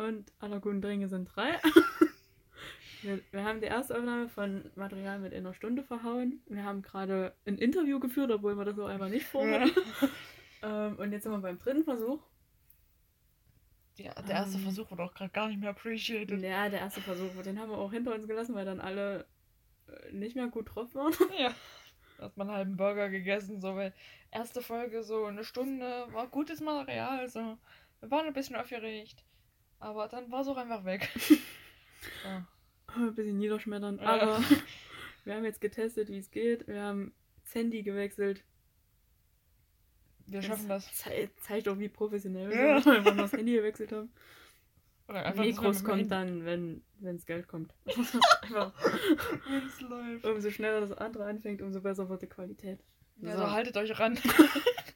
und aller guten Dinge sind drei. wir, wir haben die erste Aufnahme von Material mit einer Stunde verhauen. Wir haben gerade ein Interview geführt, obwohl wir das so einfach nicht vorhatten. ähm, und jetzt sind wir beim dritten Versuch. Ja, der erste Ähm. Versuch wurde auch gerade gar nicht mehr appreciated. Ja, der erste Versuch, den haben wir auch hinter uns gelassen, weil dann alle äh, nicht mehr gut drauf waren. Ja. Hat man einen halben Burger gegessen, so, weil erste Folge so eine Stunde war gutes Material, so. Wir waren ein bisschen aufgeregt. Aber dann war es auch einfach weg. ja. Ein bisschen niederschmetternd. Ja. Aber wir haben jetzt getestet, wie es geht. Wir haben das Handy gewechselt. Wir schaffen das. Ze zeigt doch, wie professionell wir Ja. sind, einfach das Handy gewechselt haben. Oder einfach Mikros kommt dann, wenn wenns Geld kommt. einfach, Wenn es läuft. umso schneller das andere anfängt, umso besser wird die Qualität. Ja, so haltet euch ran.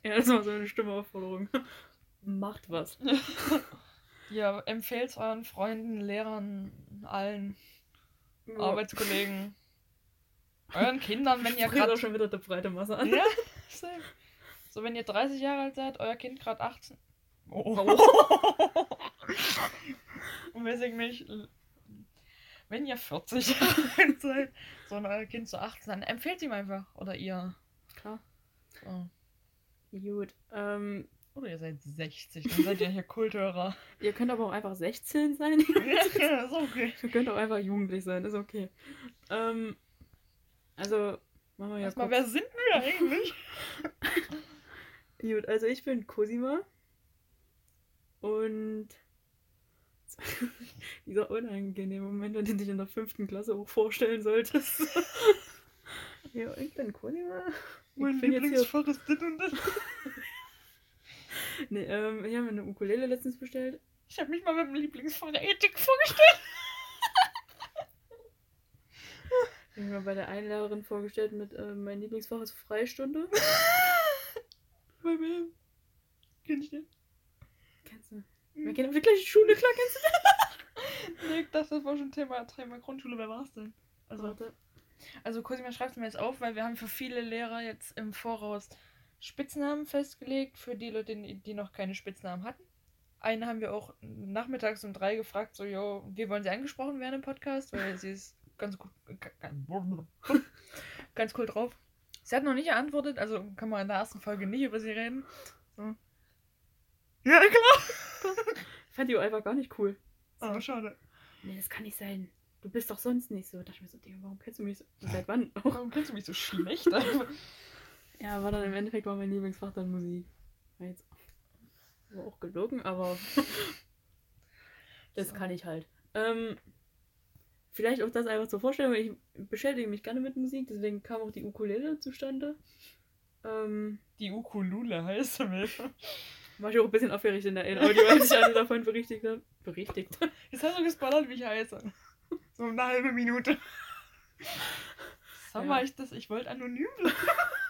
Ja, das war so eine Stimmeaufforderung. Macht was. Ja, empfehlt euren Freunden, Lehrern, allen Arbeitskollegen, euren Kindern, wenn ihr gerade. schon wieder der breite Masse an. Ja, same. So, wenn ihr 30 Jahre alt seid, euer Kind gerade 18. Oh. Und weiß ich nicht, wenn ihr 40 Jahre alt seid, so und euer Kind so 18, dann empfehlt ihm einfach. Oder ihr. Klar. So. Gut. Ähm, Oder ihr seid 60, dann seid ihr hier Kulthörer. ihr könnt aber auch einfach 16 sein. ja, ist okay. Ihr könnt auch einfach jugendlich sein, ist okay. Ähm, also, machen wir ja Erstmal, wer sind wir eigentlich? Gut, also ich bin Cosima. Und dieser unangenehme Moment, wenn du dich in der fünften Klasse auch vorstellen solltest. ja, ich bin Cosima. Mein. Lieblingsfach ist das und das. Nee, ähm, ich habe mir eine Ukulele letztens bestellt. Ich habe mich mal mit dem Lieblingsfach der Ethik vorgestellt. Ich habe mir bei der einen Lehrerin vorgestellt mit äh, mein Lieblingsfach ist Freistunde. Bei wem? Kenn ich den? Kennst du? Wir gehen auf die gleiche Schule, klar kennst du Nee, ich dachte, das war schon Thema, Thema Grundschule. Wer war's denn? das. Also, Warte. also Cosima schreibt mir jetzt auf, weil wir haben für viele Lehrer jetzt im Voraus Spitznamen festgelegt, für die Leute, die noch keine Spitznamen hatten. Eine haben wir auch nachmittags um drei gefragt, so, jo, wie wollen sie angesprochen werden im Podcast, weil sie ist ganz gut, ganz cool drauf. Sie hat noch nicht geantwortet, also kann man in der ersten Folge nicht über sie reden. So. Ja, klar. Ich fand die einfach gar nicht cool. Oh, schade. Nee, das kann nicht sein. Du bist doch sonst nicht so. Da dachte ich mir so, Digga, warum kennst du mich so? Seit wann? Warum kennst du mich so schlecht? Ja, war dann im Endeffekt war mein Lieblingsfach dann Musik. War jetzt war auch gelogen, aber das So. kann ich halt. Ähm, vielleicht auch das einfach zur Vorstellung. Ich beschäftige mich gerne mit Musik, deswegen kam auch die Ukulele zustande. Ähm, Die Ukulule heißt sie war ich auch ein bisschen aufgeregt in der Audio, als ich eine davon berichtigt habe. Berichtigt. Jetzt hast du gespoilert, wie ich heiße. So eine halbe Minute. Sag Ja. mal, ich das, ich wollte anonym bleiben.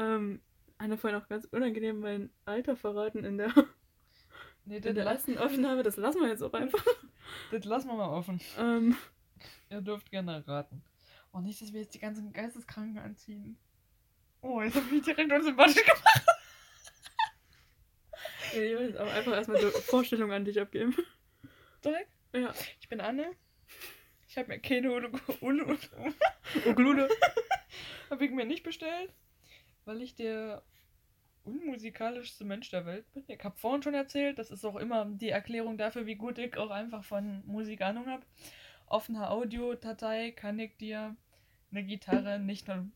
Ähm, Anna vorhin auch ganz unangenehm mein Alter verraten in der, Nee, in das, der la ersten Aufnahme. Das lassen wir jetzt auch einfach. das lassen wir mal offen. Ähm, Ihr dürft gerne raten. Oh, nicht, dass wir jetzt die ganzen Geisteskranken anziehen. Oh, jetzt habe ich mich direkt unsympathisch gemacht. ich will jetzt auch einfach erstmal eine Vorstellung an dich abgeben. Direkt? Ja. Ich bin Anne. Ich habe mir keine Ulu Ulu Ukulele. habe ich mir nicht bestellt, weil ich der unmusikalischste Mensch der Welt bin. Ich habe vorhin schon erzählt, das ist auch immer die Erklärung dafür, wie gut ich auch einfach von Musik Ahnung habe. Auf einer Audiodatei kann ich dir eine Gitarre nicht nur.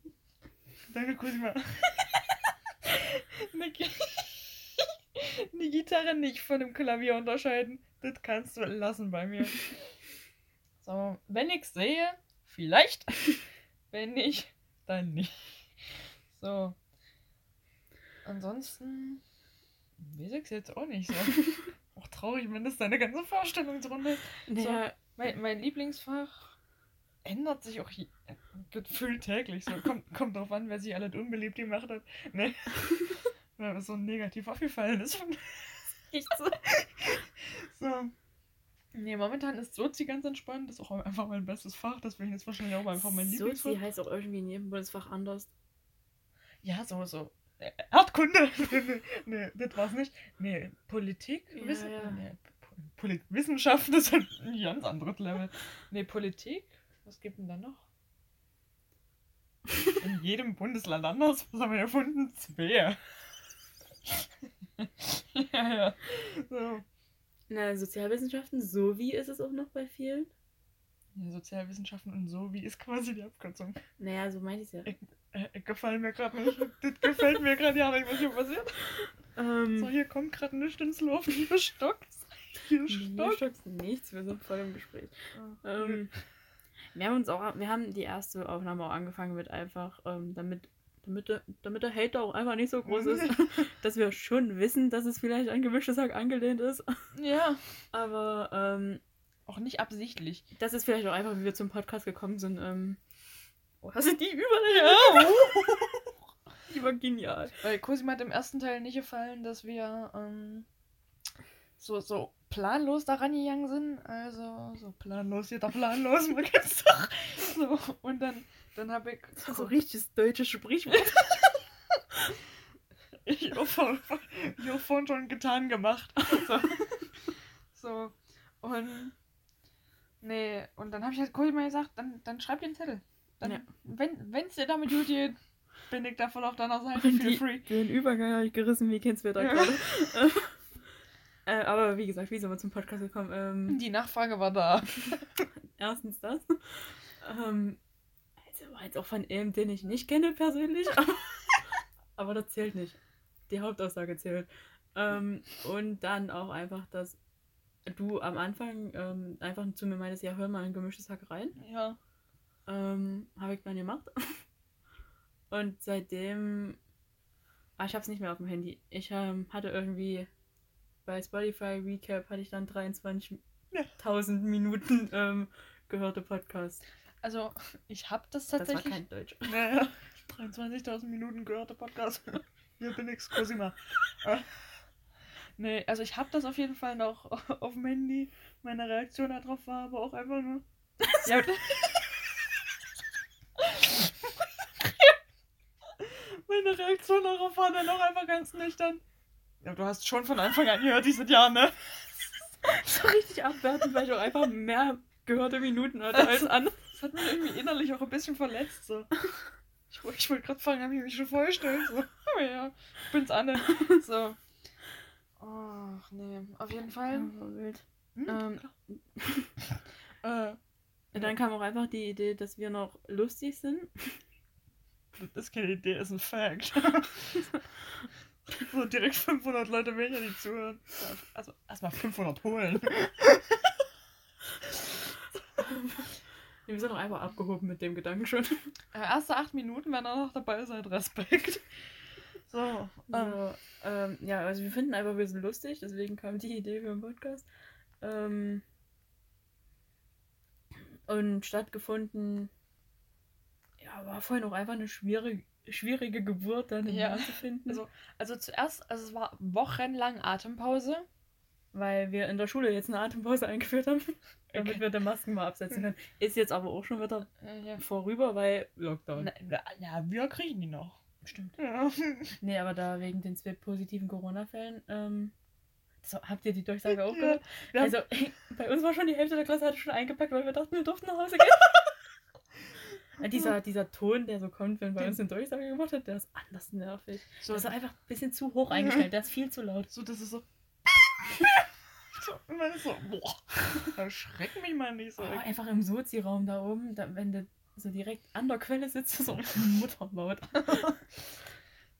Danke, Cosima. eine, Gi eine Gitarre nicht von einem Klavier unterscheiden. Das kannst du lassen bei mir. So, wenn ich sehe, vielleicht. Wenn nicht, dann nicht. So. Ansonsten weiß ich es jetzt auch nicht so. auch traurig, wenn das deine ganze Vorstellungsrunde ist. Naja, Mein, mein Lieblingsfach ändert sich auch je, gefühlt täglich. So, kommt, kommt drauf an, wer sich alles unbeliebt gemacht hat. Ne? Weil so negativ aufgefallen ist. echt so. So. Nee, momentan ist Sozi ganz entspannt. Das ist auch einfach mein bestes Fach. Deswegen ist wahrscheinlich auch einfach mein Lieblingsfach. Sozi heißt auch irgendwie in jedem Bundesfach anders. Ja, so, so. Äh, Erdkunde. nee, nee, das war's nicht. Nee, Politik. Ja, Wissen. ja. Nee, Politwissenschaften ist halt ein ganz anderes Level. Nee, Politik? Was gibt denn da noch? In jedem Bundesland anders. Was haben wir erfunden? Zwei. ja, ja. So. Na, Sozialwissenschaften, so wie ist es auch noch bei vielen. Ja, Sozialwissenschaften und so, wie ist quasi die Abkürzung? Naja, so meinte ich es ja. Ich, äh, gefallen mir gerade nicht. Das gefällt mir gerade ja nicht, was hier passiert. Ähm, So, hier kommt gerade nichts ins Loft. Hier stockt's. Hier stockt's nichts, wir sind voll im Gespräch. Ähm, Ähm, wir haben uns auch, wir haben die erste Aufnahme auch angefangen mit einfach, ähm, damit, damit, der, damit der Hater auch einfach nicht so groß ist, dass wir schon wissen, dass es vielleicht an gemischtes Hack angelehnt ist. ja. Aber ähm, Auch nicht absichtlich. das ist vielleicht auch einfach, wie wir zum Podcast gekommen sind. Ähm, oh, hast du die Überleitung? Ja. Die war genial. Weil Cosima hat im ersten Teil nicht gefallen, dass wir ähm, so, so planlos daran gegangen sind. Also so planlos, jeder planlos, man kennt's doch. So, und dann, dann habe ich. Das war so richtiges deutsches Sprichwort. Ich habe vorhin schon getan gemacht. So. so. Und. Nee, und dann habe ich halt Cosima gesagt, dann, dann schreib dir einen Zettel. Dann, Ja. Wenn es dir damit gut geht, bin ich da voll auf deiner Seite. Und Feel free. den Übergang habe ich gerissen, wie kennst du da Ja. gerade? äh, aber wie gesagt, wie sind wir zum Podcast gekommen? Ähm, Die Nachfrage war da. erstens das. Ähm, also war jetzt auch von einem, den ich nicht kenne persönlich. Aber, aber das zählt nicht. Die Hauptaussage zählt. Ähm, und dann auch einfach, dass du am Anfang ähm, einfach zu mir meintest, ja, hör mal ein gemischtes Hack rein. Ja. Ähm, habe ich dann gemacht. Und seitdem. Ah, ich habe es nicht mehr auf dem Handy. Ich ähm, hatte irgendwie bei Spotify Recap hatte ich dann 23.000 Minuten ähm, gehörte Podcast. Also, ich habe das Das war tatsächlich. kein Deutsch. Naja, 23.000 Minuten gehörte Podcast. Hier bin ich, Cosima. Nee, also ich habe das auf jeden Fall noch auf dem Handy. Meine Reaktion darauf war aber auch einfach nur. Ja, Meine Reaktion darauf war dann auch einfach ganz nüchtern. Ja, du hast schon von Anfang an gehört, dieses Jahr, ne? So richtig abwertend, weil ich auch einfach mehr gehörte Minuten hatte als an. Das hat mich irgendwie innerlich auch ein bisschen verletzt. So. Ich, ich wollte gerade fragen, habe ich mich schon vorgestellt? So. Ja, ich bin's Anne. So. Ach nee, auf jeden Fall. wild. Hm, Ähm, äh, dann kam auch einfach die Idee, dass wir noch lustig sind. das ist keine Idee, ist ein Fact. so direkt 500 Leute weniger, die zuhören. Also erstmal 500 holen. Wir sind auch einfach abgehoben mit dem Gedanken schon. Äh, erste acht Minuten, wenn ihr noch dabei seid, Respekt. So, ähm, Also, ähm, ja, also wir finden einfach, wir sind lustig, deswegen kam die Idee für den Podcast. Ähm, und stattgefunden, ja, war vorhin auch einfach eine schwierige, schwierige Geburt, dann Ja, Namen zu finden. also, also zuerst, also es war wochenlang Atempause. weil wir in der Schule jetzt eine Atempause eingeführt haben, damit Okay. wir die Masken mal absetzen können. Ist jetzt aber auch schon wieder Äh, ja. vorüber, weil Lockdown. Na, na, wir kriegen die noch. Stimmt. Ja. Nee, aber da wegen den zwei positiven Corona-Fällen, ähm, so, habt ihr die Durchsage auch Ja, gehört? haben- Also, bei uns war schon die Hälfte der Klasse hatte schon eingepackt, weil wir dachten, wir durften nach Hause gehen. Äh, dieser, dieser Ton, der so kommt, wenn bei uns eine Durchsage gemacht wird, der ist anders nervig. So, Das ist einfach ein bisschen zu hoch eingestellt, der ist viel zu laut. so, das ist so. und dann ist so, boah, erschreck mich mal nicht so. Oh, einfach im Sozi-Raum da oben, da, wenn du so direkt an der Quelle sitzt, so Mutterlaut.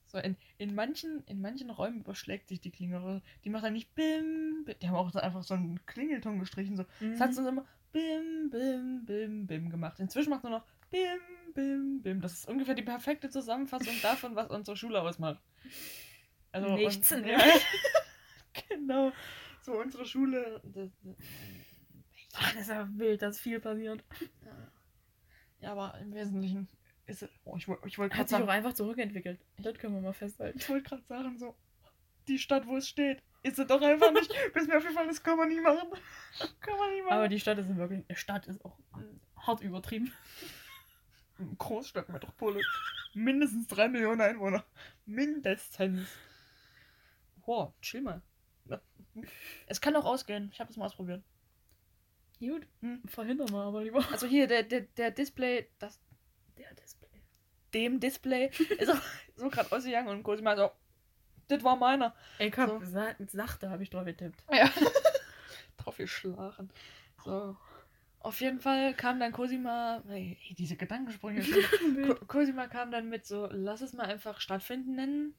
So, in, in, manchen, in manchen Räumen überschlägt sich die Klingel. Die macht dann nicht bim, bim. Die haben auch so einfach so einen Klingelton gestrichen. So. Das hat Mhm. so immer bim, bim, bim, bim gemacht. Inzwischen macht nur noch bim, bim, bim. Das ist ungefähr die perfekte Zusammenfassung davon, was unsere Schule ausmacht. Also, Nichts, und, ja, Genau. So, unsere Schule. Das, Ach, das ist ja wild, dass viel passiert. ja, aber im Wesentlichen ist es. Oh, ich, ich wollte Hat gerade sich auch sagen, einfach zurückentwickelt. Das können wir mal festhalten. ich wollte gerade sagen, so. Die Stadt, wo es steht, ist es doch einfach nicht. Bis mir aufgefallen ist, kann man nicht machen. kann man nicht machen. Aber die Stadt ist wirklich. Die Stadt ist auch hart übertrieben. Großstadtmetropole. Mindestens drei Millionen Einwohner. Mindestens. Boah, chill mal. Es kann auch ausgehen. Ich habe es mal ausprobiert. Gut. Hm. Verhindern wir aber lieber. Also hier, der, der, der Display, das, Der Display. dem Display ist auch so gerade ausgegangen und Cosima so, das war meiner. Ich hab So. sa sachte, habe ich drauf getippt. Ja. Drauf geschlagen. So. Auf jeden Fall kam dann Cosima, ey, diese Gedankensprünge. Cosima kam dann mit so, lass es mal einfach stattfinden nennen.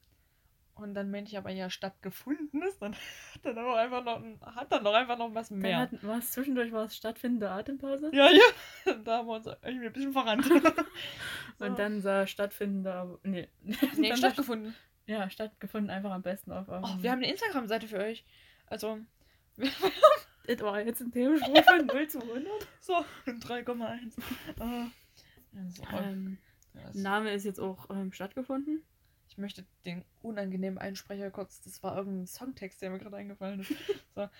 Und dann meinte ich aber ja stattgefunden ist, dann hat dann aber einfach noch, hat dann noch einfach noch was Dann mehr. hat, war es zwischendurch war es stattfindende Atempause. Ja, ja. Da haben wir uns irgendwie ein bisschen verrannt. So. Und dann sah stattfindende. Nee. Nee, stattgefunden. War, ja, stattgefunden einfach am besten auf. Oh, ähm, wir haben eine Instagram-Seite für euch. Also, Das war jetzt ein Themensprung von 0 zu 100. so, 3,1. Äh, also, Ähm, Name ist jetzt auch ähm, stattgefunden. Ich möchte den unangenehmen Einsprecher kurz, das war irgendein Songtext, der mir gerade eingefallen ist. So.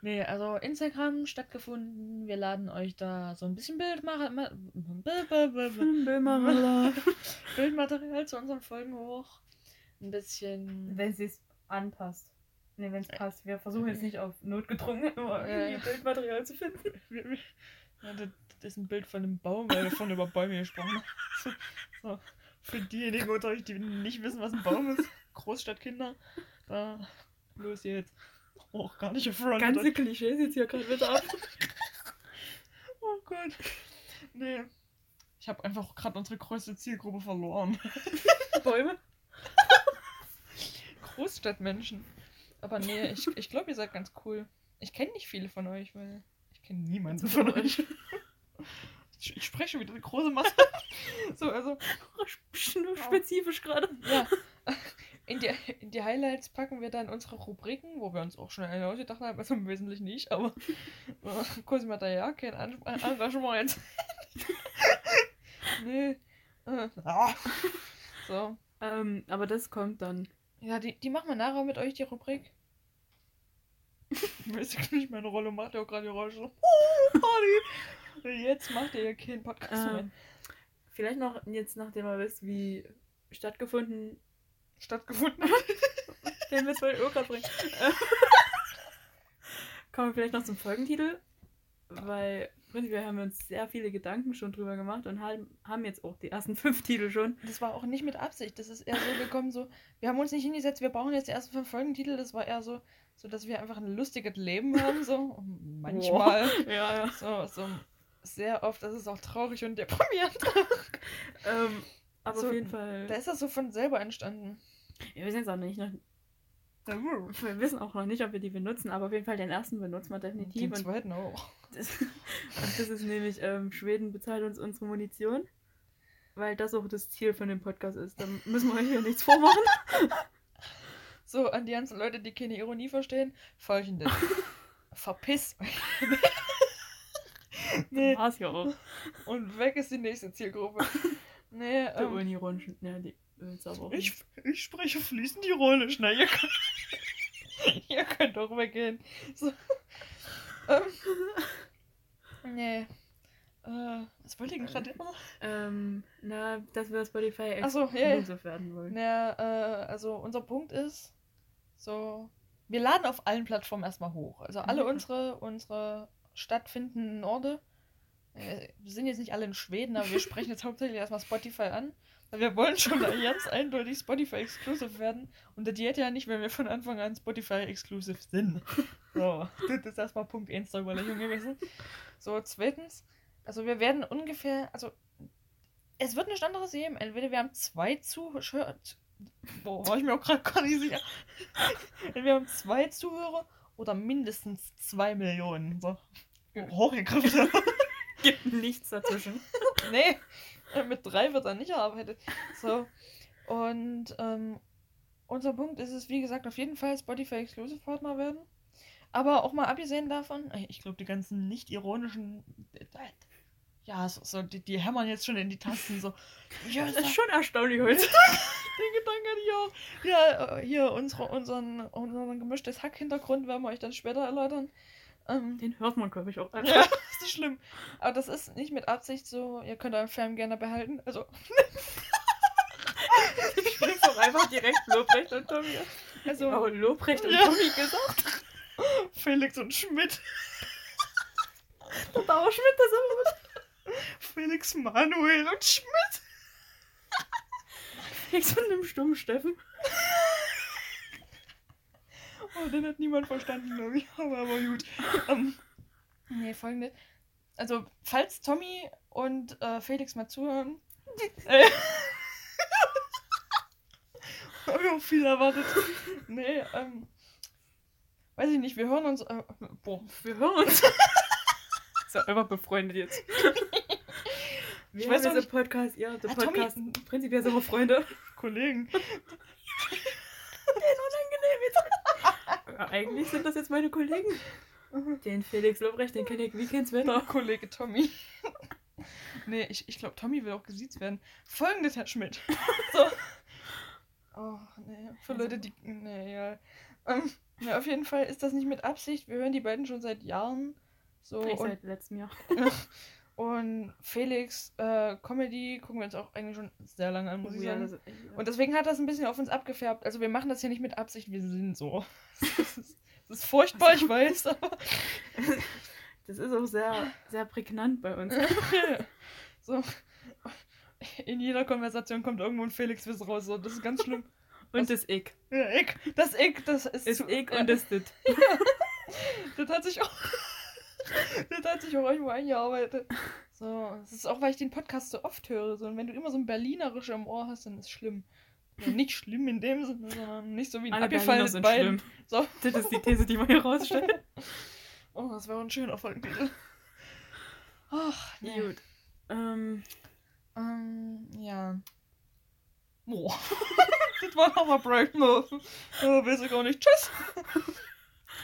Nee, also Instagram stattgefunden. Wir laden euch da so ein bisschen Bild machen, ma- Bild- Bild- Bild- Böhmerler. Bildmaterial zu unseren Folgen hoch. Ein bisschen. Wenn sie es anpasst. Nee, wenn es passt. Wir versuchen jetzt nicht auf notgedrungen irgendwie Bildmaterial zu finden. Ja, das, das ist ein Bild von einem Baum, weil wir vorhin über Bäume gesprochen haben. So, so. Für diejenigen unter euch, die nicht wissen, was ein Baum ist, Großstadtkinder, da los jetzt. Oh, gar nicht gefrontet. Ganze Klischees jetzt hier gerade wieder ab. Oh Gott. Nee. Ich habe einfach gerade unsere größte Zielgruppe verloren. Bäume. Großstadtmenschen. Aber nee, ich, ich glaube, ihr seid ganz cool. Ich kenne nicht viele von euch, weil ich kenne niemanden von euch. Ich, ich spreche wieder eine große Masse. So, also, spezifisch gerade. ja. In die, in die Highlights packen wir dann unsere Rubriken, wo wir uns auch schon eine ausgedacht haben, also im Wesentlichen nicht, aber äh, Cosima da ja kein An Engagement jetzt. nee. Äh, ah. So. Ähm, aber das kommt dann. Ja, die, die machen wir nachher mit euch, die Rubrik. Weiß ich nicht, meine Rolle macht ja auch gerade Geräusche. Oh, Party! Jetzt macht ihr ja keinen Podcast mehr. Ähm, vielleicht noch jetzt, nachdem ihr wisst, wie stattgefunden Stattgefunden. den Witz wollte ich gerade bringen. Kommen wir vielleicht noch zum Folgentitel, weil prinzipiell haben wir uns sehr viele Gedanken schon drüber gemacht und haben, jetzt auch die ersten fünf Titel schon. Das war auch nicht mit Absicht. Das ist eher so gekommen, so, wir haben uns nicht hingesetzt, wir brauchen jetzt die ersten fünf Folgentitel. Das war eher so, so dass wir einfach ein lustiges Leben haben. So. Manchmal. Ja, ja. So, so sehr oft, das ist auch traurig und deprimierend. Ähm, aber So, auf jeden Fall. Da ist das so von selber entstanden. wir wissen jetzt auch nicht, noch, wir wissen auch noch nicht, ob wir die benutzen, aber auf jeden Fall den ersten benutzen wir definitiv. Den Und zweiten auch. das, das ist nämlich, ähm, Schweden bezahlt uns unsere Munition. Weil das auch das Ziel von dem Podcast ist. Da müssen wir euch hier nichts vormachen. So, an die ganzen Leute, die keine Ironie verstehen, folgendes. Verpiss euch. nee, War's ja auch. und weg ist die nächste Zielgruppe. Nee, Der ähm, Unironischen. Ja, die will's aber auch ich, nicht. ich spreche fließend Ironisch, ne? Ihr könnt, ihr könnt doch weggehen. So. ähm, nee. Äh, was wollte ich denn gerade immer? Ähm, na, dass wir Spotify Ach so, exclusive werden wollen. Na, äh, also unser Punkt ist, so, wir laden auf allen Plattformen erstmal hoch. Also alle Mhm. unsere, unsere stattfindenden Orte. Wir sind jetzt nicht alle in Schweden, aber wir sprechen jetzt hauptsächlich erstmal Spotify an. Weil wir wollen schon ganz eindeutig Spotify Exclusive werden. Und das geht ja nicht, wenn wir von Anfang an Spotify Exclusive sind. So, das ist erstmal Punkt 1 der Überlegung gewesen. So, zweitens, also wir werden ungefähr, also es wird nichts anderes geben. Entweder wir haben zwei Zuhörer. Boah, war ich mir auch gerade gar nicht sicher. Entweder wir haben zwei Zuhörer oder mindestens zwei Millionen. So. Hochgegriffen. Gibt nichts dazwischen. nee, äh, mit drei wird dann nicht erarbeitet. So. Und ähm, unser Punkt ist es, wie gesagt, auf jeden Fall Spotify Exclusive Partner werden. Aber auch mal abgesehen davon, äh, ich glaube, die ganzen nicht ironischen. Ja, so, so die, die hämmern jetzt schon in die Tasten so. Ja, Das ist schon erstaunlich heute. Den Gedanken hatte ich auch. Ja, äh, hier unsere, unseren, unseren gemischtes Hack-Hintergrund werden wir euch dann später erläutern. Ähm, Den hört man, glaube ich, auch ja, einfach. ist nicht schlimm. Aber das ist nicht mit Absicht so, ihr könnt euren Film gerne behalten. Also, Ich spring's doch einfach direkt Lobrecht und Tommy. Also, Oh, Lobrecht und Ja. Tommy gesagt. Felix und Schmidt. Der Dauerschmidt, das immer Felix Manuel und Schmidt. mit von einem stummen Steffen. Oh, den hat niemand verstanden, glaube ich. Aber, aber gut. Ähm, nee, folgendes. Also, falls Tommy und äh, Felix mal zuhören. äh, Hab ich auch viel erwartet. Nee, ähm. Weiß ich nicht, wir hören uns. Äh, boah. Wir hören uns. so, einfach befreundet jetzt. Wir Ich weiß auch einen Podcast, ja, der Ah, Tommy- Podcast. Prinzipiell sind wir Freunde. Kollegen. unangenehm jetzt. Ja, Eigentlich sind das jetzt meine Kollegen. Den Felix Lobrecht, den kenne ich wie kenn's Wetter. Kollege Tommy. nee, ich, ich glaube, Tommy will auch gesiezt werden. Folgendes, Herr Schmidt. so. Oh, nee. Für Also- Leute, die. Nee, ja. Ähm, ja, auf jeden Fall ist das nicht mit Absicht. Wir hören die beiden schon seit Jahren. So. Ich Und, seit letztem Jahr. und Felix, äh, Comedy gucken wir uns auch eigentlich schon sehr lange an, muss ich Oh Ja, sagen. das echt- ja. Und deswegen hat das ein bisschen auf uns abgefärbt. Also wir machen das hier nicht mit Absicht, wir sind so. Das ist, das ist furchtbar, ich weiß, aber. Das ist auch sehr, sehr prägnant bei uns. so. In jeder Konversation kommt irgendwo ein Felix-Wiss raus. So. Das ist ganz schlimm. Und das Ich. Ja, ich. Das ich, das ist. Ich ja, und das Dit. Das hat sich auch. das hat sich auch irgendwo eingearbeitet. So, das ist auch, weil ich den Podcast so oft höre. So, und wenn du immer so ein Berlinerisch im Ohr hast, dann ist es schlimm. Ja, nicht schlimm in dem Sinne, sondern nicht so wie ein Alle abgefallenes sind Bein. schlimm. So. Das ist die These, die wir hier rausstellen. Oh, das wäre ein schöner Folgentitel. Ach, nee. Gut. Ähm, Ähm, ja. Boah. das war nochmal Break. No. Oh, weiß ich auch nicht. Tschüss.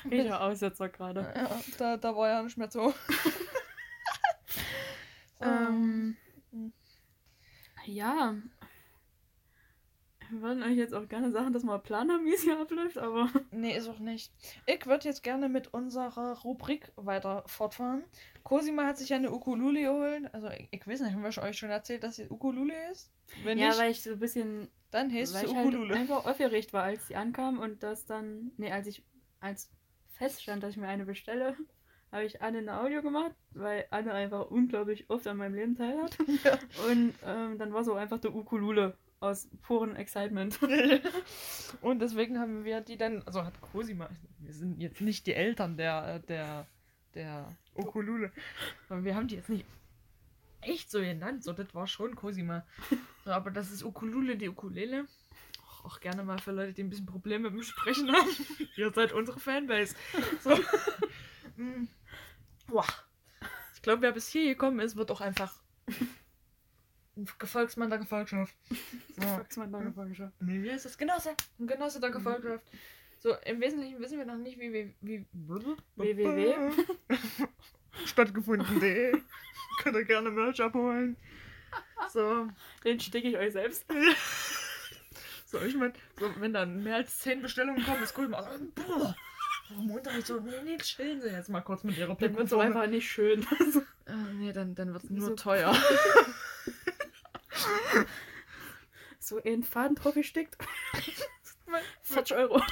Welcher Aussetzer gerade. Ja, da, da war ja nicht mehr so. ähm, Ähm, ja. Wir würden euch jetzt auch gerne sagen, dass wir einen Plan haben, wie es hier abläuft, aber nee, ist auch nicht. Ich würde jetzt gerne mit unserer Rubrik weiter fortfahren. Cosima hat sich ja eine Ukulele geholt. Also, ich, ich weiß nicht, haben wir euch schon erzählt, dass sie Ukulele ist? Wenn ja, nicht, weil ich so ein bisschen, dann sie ich halt Ukulele. einfach aufgeregt war, als sie ankam und das dann, nee, als ich, als feststand, dass ich mir eine bestelle, habe ich Anne ein Audio gemacht, weil Anne einfach unglaublich oft an meinem Leben teilhat. Ja. Und ähm, dann war so einfach der Ukulele aus purem Excitement. Und deswegen haben wir die dann, also hat Cosima, wir sind jetzt nicht die Eltern der, äh, der, der Ukulele, sondern wir haben die jetzt nicht echt so genannt, so das war schon Cosima. So, aber das ist Ukulele, die Ukulele. Auch, auch gerne mal für Leute, die ein bisschen Probleme mit dem Sprechen haben. Ihr seid unsere Fanbase. So. Mm. Ich glaube, wer bis hier gekommen ist, wird auch einfach ein Gefolgsmann der Gefolgschaft. So. Volksmann, danke, Volkschaft. Nee, wie heißt das? Genosse. Ein Genosse der Gefolgschaft. So, im Wesentlichen wissen wir noch nicht, wie wie wie www. stattgefunden.de. Könnt ihr gerne Merch abholen. So. Den stecke ich euch selbst. So, ich meine, so, wenn dann mehr als 10 Bestellungen kommen, ist cool. Mal, boah, warum unter so, nee, nee, chillen Sie jetzt mal kurz mit Ihrer Dann wird es einfach nicht schön. Äh, nee, dann, dann wird es nur So- teuer. so ein Faden drauf gesteckt. 40 Euro.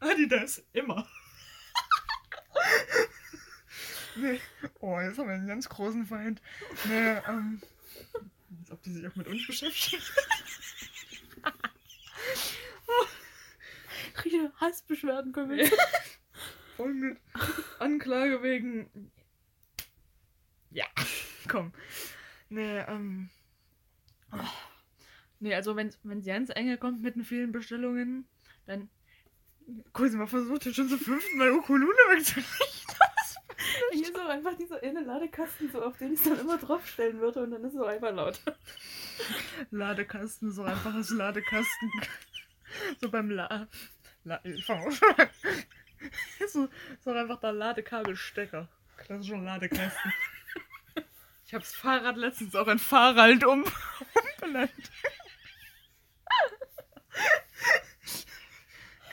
Adidas, immer. nee. Oh, jetzt haben wir einen ganz großen Feind. Nee, ähm. Als ob die sich auch mit uns beschäftigen. Richtige Hassbeschwerden kommen mit Anklage wegen. Ja, komm. Nee, ähm. oh. Nee, also wenn sie ans Enge kommt mit den vielen Bestellungen, dann. Cosima versucht jetzt schon zum fünften Mal Ukulele wegzulegen. Hier ist auch einfach dieser eine Ladekasten, so auf den ich dann immer draufstellen würde und dann ist es so einfach laut. Ladekasten, so einfaches Ladekasten. So beim La. La. So, so einfach der Ladekabelstecker. Klassischer Ladekasten. Ich hab's Fahrrad letztens auch in Fahrrad um, umbenannt.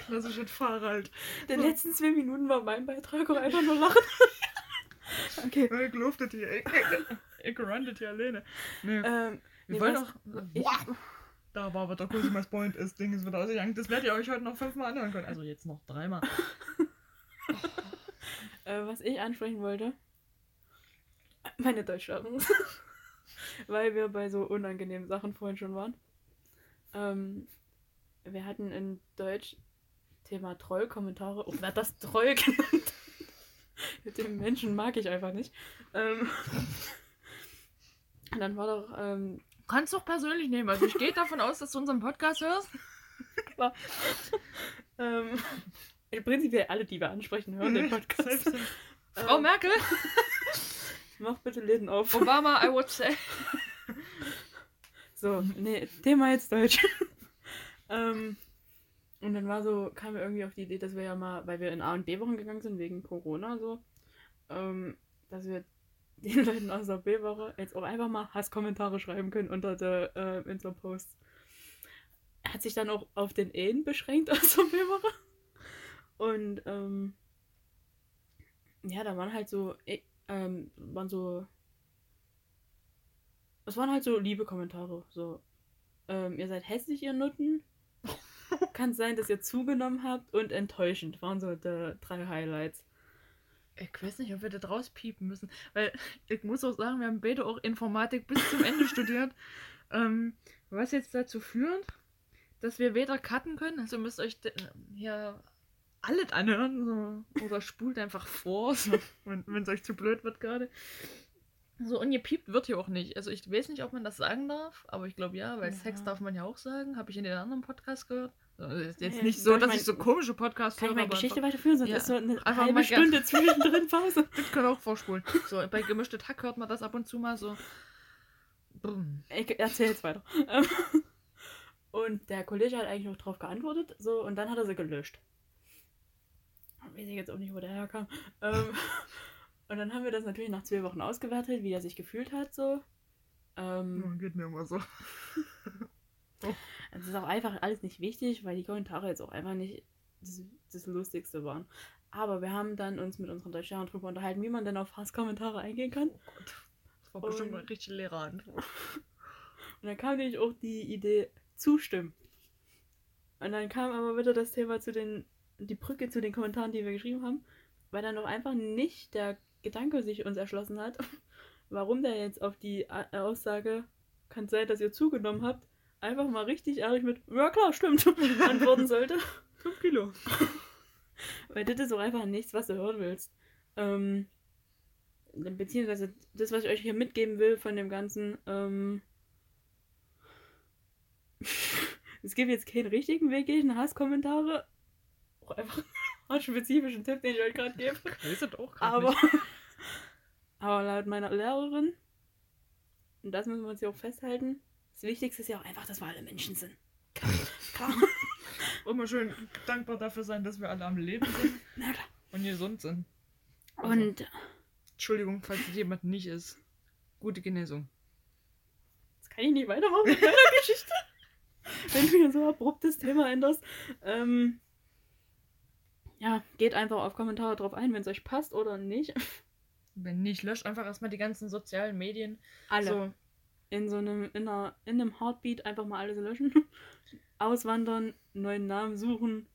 Klassisches Fahrrad. Die letzten zwei Minuten war mein Beitrag auch einfach nur lachen. okay. Ich luftet hier. Ich, ich, ich hier alleine. Nee. Ähm, wir nee, wollen Boah. Da war aber der Cosimas Point, das Ding ist wieder ausgegangen. Das werdet ihr euch heute noch fünfmal anhören können. Also jetzt noch dreimal. Äh, was ich ansprechen wollte, meine Deutschlehrerin. Weil wir bei so unangenehmen Sachen vorhin schon waren. Ähm, wir hatten in Deutsch Thema Trollkommentare. Oh, wer hat das Troll genannt? Mit dem Menschen mag ich einfach nicht. Ähm, und dann war doch. Ähm, Kannst du auch persönlich nehmen. Also ich gehe davon aus, dass du unseren Podcast hörst. klar. ähm, prinzipiell alle, die wir ansprechen, hören den Podcast. Safe, safe. Frau Ähm, Merkel, Mach bitte Läden auf. Obama, I would say. So, nee, Thema jetzt Deutsch. ähm, und dann war so, kam wir irgendwie auf die Idee, dass wir ja mal, weil wir in A und B-Wochen gegangen sind, wegen Corona so, ähm, dass wir den Leuten aus der B-Woche jetzt auch einfach mal Hasskommentare schreiben können unter der äh, Insta-Posts. Hat sich dann auch auf den Ehen beschränkt aus der B-Woche. Und ähm, ja, da waren halt so, ähm, waren so es waren halt so liebe Kommentare. So, ähm, ihr seid hässlich, ihr Nutten. Kann sein, dass ihr zugenommen habt und enttäuschend waren so die drei Highlights. Ich weiß nicht, ob wir da draus piepen müssen. Weil ich muss auch sagen, wir haben beide auch Informatik bis zum Ende studiert. Ähm, was jetzt dazu führt, dass wir weder cutten können, also müsst euch hier alles anhören. So. Oder spult einfach vor, so, wenn es euch zu blöd wird gerade. So, und gepiept wird hier auch nicht. Also ich weiß nicht, ob man das sagen darf, aber ich glaube ja, weil Ja. Sex darf man ja auch sagen. Habe ich in den anderen Podcasts gehört. Ist jetzt nicht so, ich dass mein- ich so komische Podcasts Kann ich höre. meine Geschichte einfach- weiterführen? Sonst Ja, ist so eine halbe. Stunde zwischendrin Pause. Das kann auch vorspulen. So, bei gemischtes Hack hört man das ab und zu mal so. Brumm. Ich erzähl jetzt weiter. Ähm, Und der Kollege hat eigentlich noch drauf geantwortet, so, und dann hat er sie gelöscht. Weiß ich jetzt auch nicht, wo der herkam. Ähm, und dann haben wir das natürlich nach zwei Wochen ausgewertet, wie er sich gefühlt hat, so. Ähm, geht mir immer so. Es ist auch einfach alles nicht wichtig, weil die Kommentare jetzt auch einfach nicht das, das Lustigste waren. Aber wir haben dann uns mit unseren Deutschlehrern drüber unterhalten, wie man denn auf Hasskommentare eingehen kann. Oh Gott. Das war bestimmt Und- mal richtig leere Antwort. Und dann kam nämlich auch die Idee, zustimmen. Und dann kam aber wieder das Thema zu den, die Brücke zu den Kommentaren, die wir geschrieben haben, weil dann doch einfach nicht der Gedanke sich uns erschlossen hat, warum der jetzt auf die A- Aussage, kann sein, dass ihr zugenommen habt, einfach mal richtig ehrlich mit, ja klar, stimmt, antworten sollte. 5 Kilo. Weil das ist auch einfach nichts, was du hören willst. Ähm, beziehungsweise das, was ich euch hier mitgeben will von dem Ganzen, ähm, es gibt jetzt keinen richtigen Weg gegen Hasskommentare. Auch einfach einen spezifischen Tipp, den ich euch gerade gebe. Ich das auch Aber, nicht. aber laut meiner Lehrerin, und das müssen wir uns ja auch festhalten, das Wichtigste ist ja auch einfach, dass wir alle Menschen sind. Klar. Immer schön dankbar dafür sein, dass wir alle am Leben sind Na klar. und gesund sind. Und Entschuldigung, falls es jemand nicht ist. Gute Genesung. Jetzt kann ich nicht weitermachen mit meiner Geschichte. Wenn du hier so abrupt das Thema änderst. Ähm, ja, geht einfach auf Kommentare drauf ein, wenn es euch passt oder nicht. Wenn nicht, löscht einfach erstmal die ganzen sozialen Medien. Alle. So, In so einem, in, einer, in einem Heartbeat einfach mal alles löschen. Auswandern, neuen Namen suchen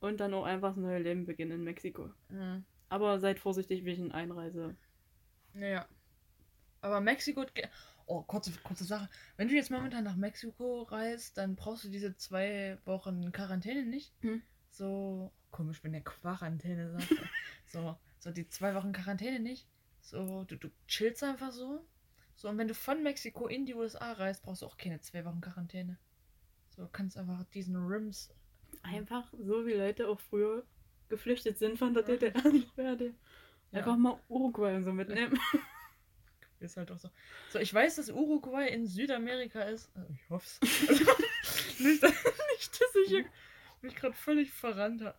und dann auch einfach das neue Leben beginnen in Mexiko. mhm. Aber seid vorsichtig wegen Einreise. Naja. Aber Mexiko. Oh, kurze, kurze Sache. Wenn du jetzt momentan nach Mexiko reist, dann brauchst du diese zwei Wochen Quarantäne nicht. Hm. So komisch, wenn der Quarantäne sagt. so, so die zwei Wochen Quarantäne nicht. So, du, du chillst einfach so. So, und wenn du von Mexiko in die USA reist, brauchst du auch keine zwei Wochen Quarantäne. So, kannst einfach diesen Rims. Einfach so wie Leute auch früher geflüchtet sind von der. DDR. Ja. Einfach mal Uruguay und so mitnehmen. Ist halt auch so. So, ich weiß, dass Uruguay in Südamerika ist. Also, ich hoffe es. nicht, dass- nicht, dass ich mich gerade völlig verrannt habe.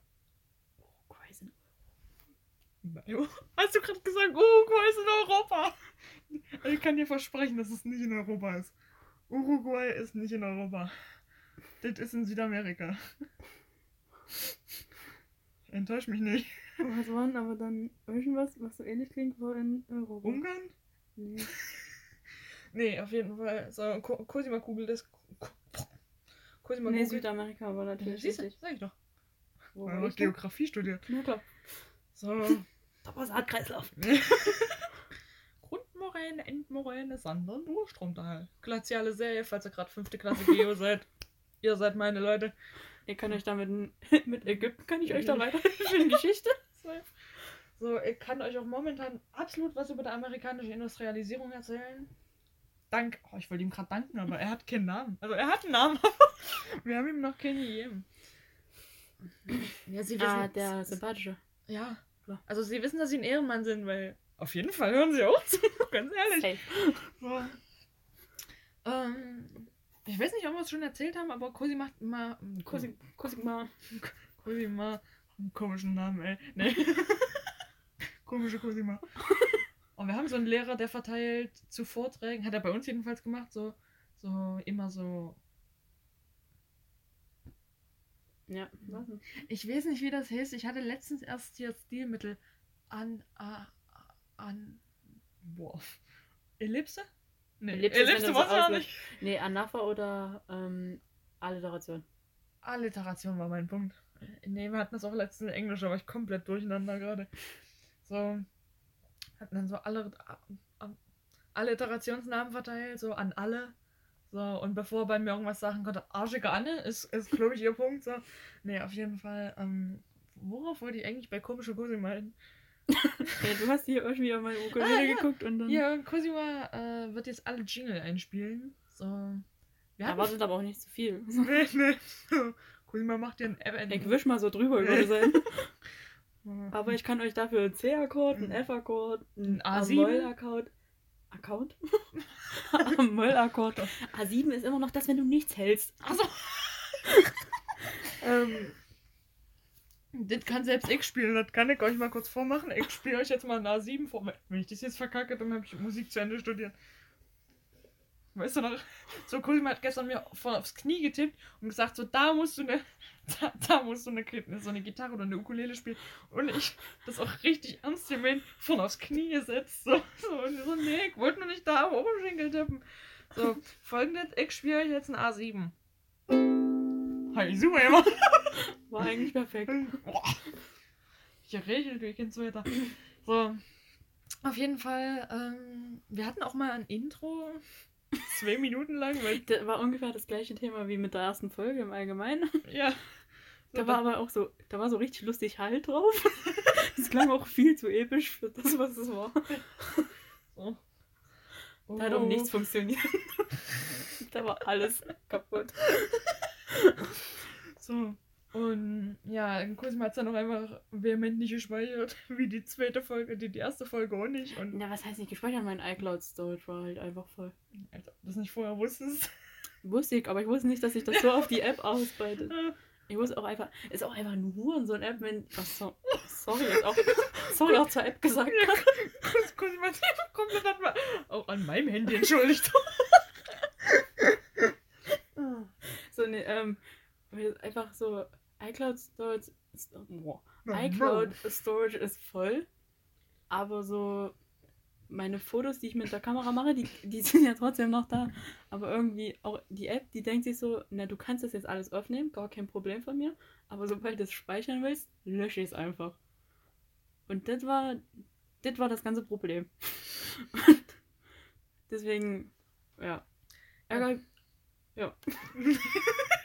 Hast du gerade gesagt, Uruguay ist in Europa? Ich kann dir versprechen, dass es nicht in Europa ist. Uruguay ist nicht in Europa. Das ist in Südamerika. Enttäusch mich nicht. Was waren aber dann irgendwas, was so ähnlich klingt, war in Europa? Ungarn? Nee. Nee, auf jeden Fall. So, Cosima Kugel ist. Cosima Nee. Südamerika war natürlich Siehst du, sag ich doch. Wo Ja, war ich denn? Geografie studiert. Ja, klar. So. Topos-Kreislauf. Grundmoräne, Endmoräne, Sander und Urstromtal. Glaziale Serie, falls ihr gerade fünfte Klasse Geo seid. Ihr seid meine Leute. Ihr könnt euch damit mit Ägypten kann ich euch da weiterhelfen für die Geschichte. So, ich kann euch auch momentan absolut was über die amerikanische Industrialisierung erzählen. Dank, oh, ich wollte ihm gerade danken, aber er hat keinen Namen. Also er hat einen Namen, aber wir haben ihm noch keinen gegeben. Ja, sie wissen. Ah, der sympathische. Ja. Also sie wissen, dass sie ein Ehrenmann sind, weil auf jeden Fall hören sie auch zu, ganz ehrlich. Ähm, ich weiß nicht, ob wir es schon erzählt haben, aber Cosi macht immer. Kussi, Kussigma. Cosima. Einen komischen Namen, ey. Nee. Komische Cosima. Und wir haben so einen Lehrer, der verteilt zu Vorträgen, hat er bei uns jedenfalls gemacht, so, so immer so. Ja? Ich weiß nicht, wie das heißt. Ich hatte letztens erst hier Stilmittel an. a- an. Boah. Ellipse? Nee, Ellipse Ellipse so war's ja auslässt. nicht. Nee, Anapha oder ähm, Alliteration. Alliteration war mein Punkt. Nee, wir hatten das auch letztens in Englisch, aber ich komplett durcheinander gerade. So. Hatten dann so alle Alliterationsnamen verteilt, so an alle. So, und bevor er bei mir irgendwas sagen konnte, arschige Anne ist, ist glaube ich, ihr Punkt. So. Nee, auf jeden Fall. Ähm, worauf wollte ich eigentlich bei komische Cosima hin? Ja, du hast hier irgendwie auf meine Ukulele Ah, ja. geguckt und dann Ja, Cosima äh, wird jetzt alle Jingle einspielen. So. Wir erwartet aber auch nicht zu viel. Nee, nee. So. Cosima macht dir ein. Ich wisch mal so drüber über sein. Aber ich kann euch dafür einen C-Akkord, einen F-Akkord, einen Ein A7? A-Moll-Akkord. Account? A-Moll-Akkord. A7 ist immer noch das, wenn du nichts hältst. Also. ähm, das kann selbst ich spielen, das kann ich euch mal kurz vormachen. Ich spiele euch jetzt mal ein A7 vor. Wenn ich das jetzt verkacke, dann habe ich Musik zu Ende studiert. Weißt du noch? So Cosima hat gestern mir voll aufs Knie getippt und gesagt, so da musst du eine, da, da musst du eine, so eine Gitarre oder eine Ukulele spielen. Und ich das auch richtig ernst gemeint voll aufs Knie gesetzt. So, so, und so nee, ich wollte nur nicht da am Oberschenkel tippen. So, folgendes, ich spiele euch jetzt ein A7. Hi, super immer. War eigentlich perfekt. Boah. Ich regel durch und so weiter. So. Auf jeden Fall, ähm, wir hatten auch mal ein Intro. Zwei Minuten lang, weil. Das war ungefähr das gleiche Thema wie mit der ersten Folge im Allgemeinen. Ja. Da war aber auch so, da war so richtig lustig Halt drauf. Das klang auch viel zu episch für das, was es war. so. Da hat auch nichts funktioniert. Da war alles kaputt. So. Und ja, Cosima hat es dann auch einfach vehement nicht gespeichert, wie die zweite Folge, die, die erste Folge auch nicht. Und Ja, was heißt nicht gespeichert? Mein iCloud-Storage war halt einfach voll. als ob du das nicht vorher wusstest. Wusste ich, aber ich wusste nicht, dass sich das so auf die App ausbreitet. Ich wusste auch einfach, ist auch einfach nur so eine App, wenn. Oh, so, sorry, jetzt auch, sorry, auch zur App gesagt. Cos- Cosima hat komplett an, auch an meinem Handy entschuldigt. So eine, ähm, einfach so, iCloud Storage, boah, iCloud Storage ist voll, aber so meine Fotos, die ich mit der Kamera mache, die, die sind ja trotzdem noch da. Aber irgendwie auch die App, die denkt sich so, na, du kannst das jetzt alles aufnehmen, gar kein Problem von mir. Aber sobald du es speichern willst, lösche ich es einfach. Und das war, das war das ganze Problem. Und deswegen, ja. Ärger. Ja. Jetzt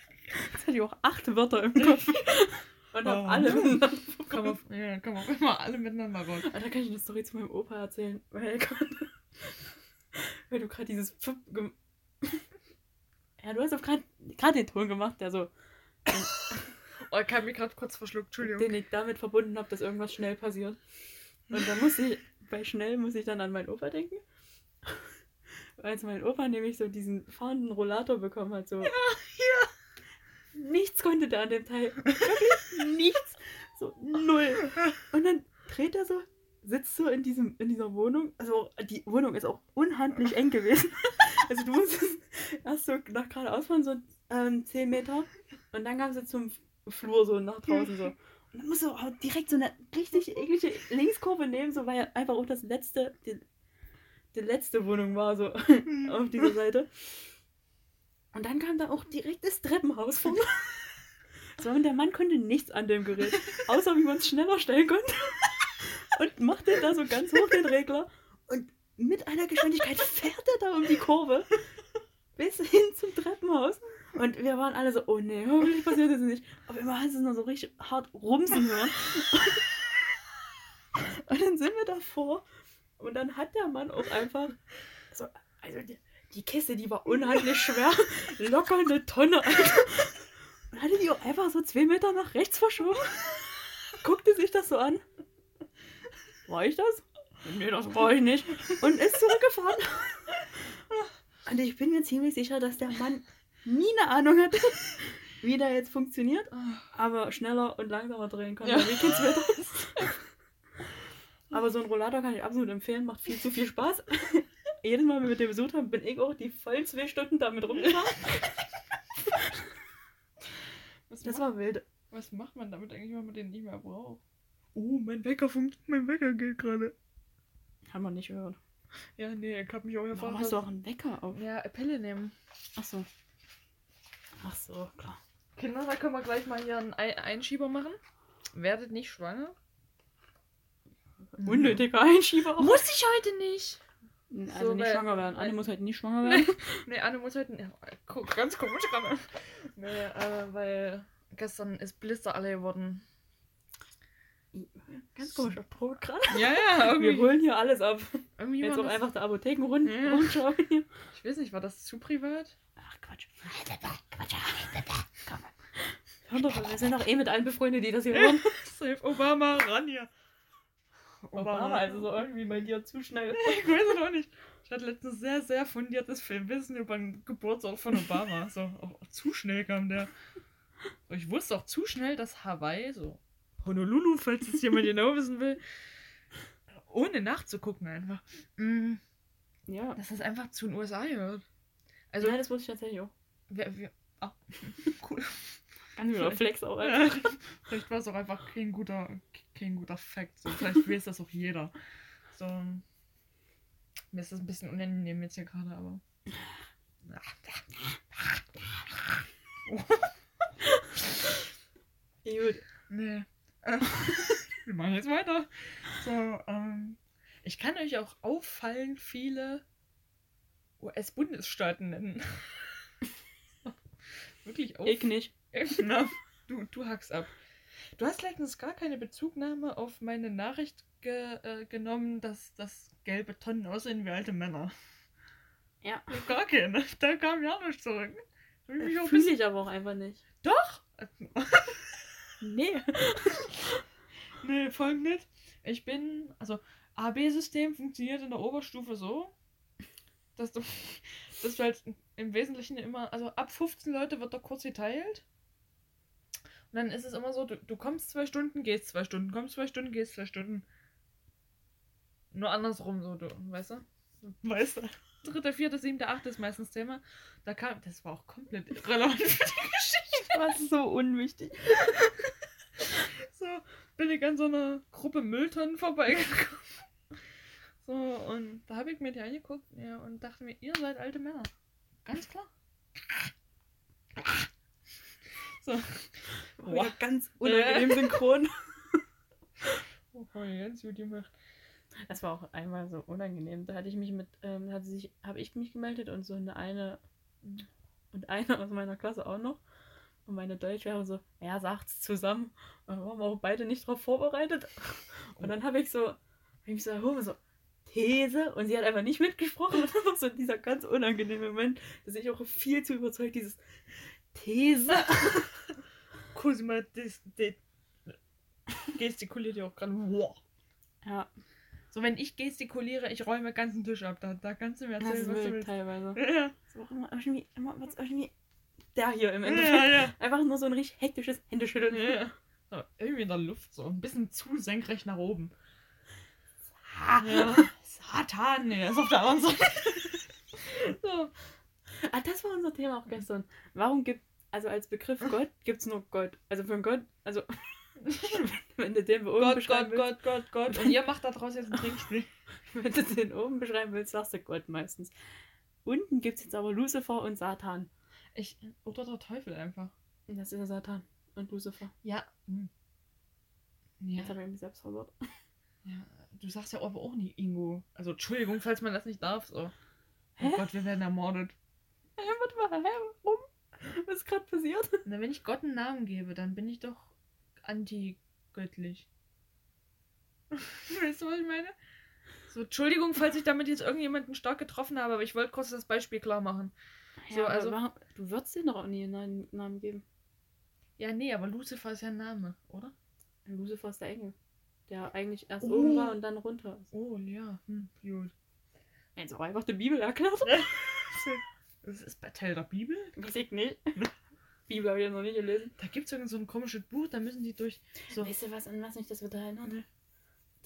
hatte ich auch acht Wörter im Kopf. Und hab Oh. alle miteinander Kann man, ja, kann man immer alle miteinander raus. Ah, Da kann ich eine Story zu meinem Opa erzählen, weil, weil du gerade dieses Pfiff Ja, du hast doch gerade gerade den Ton gemacht, der so, Oh, ich habe mich gerade kurz verschluckt, Entschuldigung. den ich damit verbunden habe, dass irgendwas schnell passiert. Und da muss ich, bei schnell muss ich dann an meinen Opa denken. Als mein Opa nämlich so diesen fahrenden Rollator bekommen hat, so. Nichts konnte der an dem Teil. Wirklich nichts. So null. Und dann dreht er so, sitzt so in, diesem, in dieser Wohnung. Also die Wohnung ist auch unhandlich eng gewesen. Also du musstest erst so nach geradeaus fahren, so ähm, 10 Meter. Und dann kam sie zum Flur so nach draußen so. Und dann musst du auch direkt so eine richtig eklige Linkskurve nehmen, so weil einfach auch das letzte, die, die letzte Wohnung war so auf dieser Seite. Und dann kam da auch direkt das Treppenhaus vorne. So, und der Mann konnte nichts an dem Gerät, außer wie man es schneller stellen konnte. Und machte da so ganz hoch den Regler. Und mit einer Geschwindigkeit fährt er da um die Kurve bis hin zum Treppenhaus. Und wir waren alle so, oh nee, hoffentlich passiert das nicht. Aber immer hast du es noch so richtig hart rumsen hören. Und dann sind wir davor. Und dann hat der Mann auch einfach so, also die, Kiste, die war unheimlich schwer. Locker eine Tonne, Alter. Und hatte die auch einfach so zwei Meter nach rechts verschoben. Guckte sich das so an. War ich das? Nee, das war ich nicht. Und ist zurückgefahren. Und ich bin mir ziemlich sicher, dass der Mann nie eine Ahnung hatte, wie der jetzt funktioniert, aber schneller und langsamer drehen kann, Ja. wie Wetter ist. Aber so ein Rollator kann ich absolut empfehlen, macht viel zu viel Spaß. Jedes Mal, wenn wir mit dem besucht haben, bin ich auch die vollen zwei Stunden damit rumgefahren. Was, Das macht, war wild. was macht man damit eigentlich, wenn man den nicht mehr braucht? Oh, mein Wecker funkt, mein Wecker geht gerade. Haben wir nicht gehört. Ja, nee, ich hab mich auch Warum gefragt. hast du auch einen Wecker auf? Ja, Pille nehmen. Ach so. Ach so, klar. Kinder, da können wir gleich mal hier einen Ei- Einschieber machen. Werdet nicht schwanger. Unnötiger Einschieber auch. Muss ich heute nicht. Also So, nicht weil- schwanger werden. Anne muss halt nicht schwanger werden. Nee, Anne muss. Ja, gu- ganz komisch gerade. Nee, äh, weil gestern ist Blister alle geworden. Ganz komischer Brot gerade. Ja, ja, Wir holen hier alles ab. irgendwie Jetzt auch einfach der Apothekenrund Ja. rumschauen hier. Ich weiß nicht, war das zu privat? Ach Quatsch. Quatsch. Komm. Hör doch, wir sind doch eh mit allen befreundet, die das hier hören. Safe Obama, ran hier. Obama, also so irgendwie bei dir zu schnell. Ich weiß es auch nicht. Ich hatte letztens sehr, sehr fundiertes Filmwissen über den Geburtsort von Obama. So, auch zu schnell kam der. Ich wusste auch zu schnell, dass Hawaii, so Honolulu, falls es jemand genau wissen will, ohne nachzugucken einfach, mm, Ja. dass das einfach zu den USA gehört. Also, ja, das wusste ich tatsächlich auch. wir, wir, ah, cool. Ganz wieder Flex auch. Alter. vielleicht war es auch einfach kein guter, kein guter Fact. So, vielleicht weiß das auch jeder. So, mir ist das ein bisschen unangenehm jetzt hier gerade, aber. Gut. Nee. Wir machen jetzt weiter. So, ähm, ich kann euch auch auffallend viele US-Bundesstaaten nennen. Wirklich Ich nicht. Na, du, du hackst ab. Du hast letztens gar keine Bezugnahme auf meine Nachricht ge, äh, genommen, dass das gelbe Tonnen aussehen wie alte Männer. Ja. Gar keine. Da kam ja nichts zurück. Da ein Fühle bisschen- ich aber auch einfach nicht. Doch! Nee. nee, folgendes. Ich bin, also AB-System funktioniert in der Oberstufe so, dass du, dass du halt im Wesentlichen immer, also ab 15 Leute wird der Kurs geteilt. Und dann ist es immer so, du, du kommst zwei Stunden, gehst zwei Stunden, kommst zwei Stunden, gehst zwei Stunden. Nur andersrum so, du, weißt du? Weißt du? Dritte, vierte, siebte, achte ist meistens Thema. Da kam, das war auch komplett irrelevant für die Geschichte. Das ist so unwichtig. So, bin ich an so einer Gruppe Mülltonnen vorbeigekommen. So, und da habe ich mir die angeguckt ja, und dachte mir, ihr seid alte Männer. Ganz klar. So. Ja, ganz unangenehm synchron. Oh, ganz gut gemacht. Das war auch einmal so unangenehm. Da hatte ich mich mit, ähm, hatte sich, habe ich mich gemeldet und so eine eine und eine aus meiner Klasse auch noch. Und meine Deutschlehrerin so, ja, sagt's zusammen. Und dann waren wir auch beide nicht drauf vorbereitet. Und dann habe ich so, hab ich mich so erhoben, so, These. Und sie hat einfach nicht mitgesprochen. Und dann war so dieser ganz unangenehme Moment, dass ich auch viel zu überzeugt dieses These. Cosima gestikuliert ja auch gerade. Wow. Ja, So, wenn ich gestikuliere, ich räume den ganzen Tisch ab. Da, da kannst du mir das erzählen, ist was du willst. teilweise. Ja, So immer irgendwie, immer irgendwie der hier im Endeffekt. ja. ja. Einfach nur so ein richtig hektisches Händeschütteln. Ja. So, irgendwie in der Luft so. Ein bisschen zu senkrecht nach oben. Ah, Ja. Satan, nee, der ist auf der anderen Seite. so. Ah, das war unser Thema auch gestern. Warum gibt, also als Begriff Gott, gibt es nur Gott? Also für einen Gott, also wenn du den oben Gott, beschreiben Gott, Gott, Gott, Gott. Und ihr macht da draus jetzt ein Trinkspiel. willst, wenn du den oben beschreiben willst, sagst du Gott meistens. Unten gibt es jetzt aber Lucifer und Satan. Ich, oder der Teufel einfach. Das ist der Satan und Lucifer. Ja. hm. Ja, Jetzt habe ich mich selbst verwirrt. ja. Du sagst ja aber auch nicht Ingo. Also Entschuldigung, falls man das nicht darf. So. Hä? Oh Gott, wir werden ermordet. Hä, warte mal, hä, warum? Was ist gerade passiert? Na, wenn ich Gott einen Namen gebe, dann bin ich doch anti-göttlich. weißt du, was ich meine? So, Entschuldigung, falls ich damit jetzt irgendjemanden stark getroffen habe, aber ich wollte kurz das Beispiel klar machen. So, Ja, aber also- warum- du würdest dir doch auch nie einen Namen geben. Ja, nee, aber Lucifer ist ja ein Name, oder? Lucifer ist der Engel. Der eigentlich erst Oh. oben war und dann runter ist. Oh, ja. Hm, gut. Auch einfach die Bibel erklärt. Das ist bei Teil der Bibel. Weiß ich nicht. Bibel habe ich ja noch nicht gelesen. Da gibt es irgend so ein komisches Buch, da müssen die durch. So. Weißt du, was an was mich das wieder erinnert?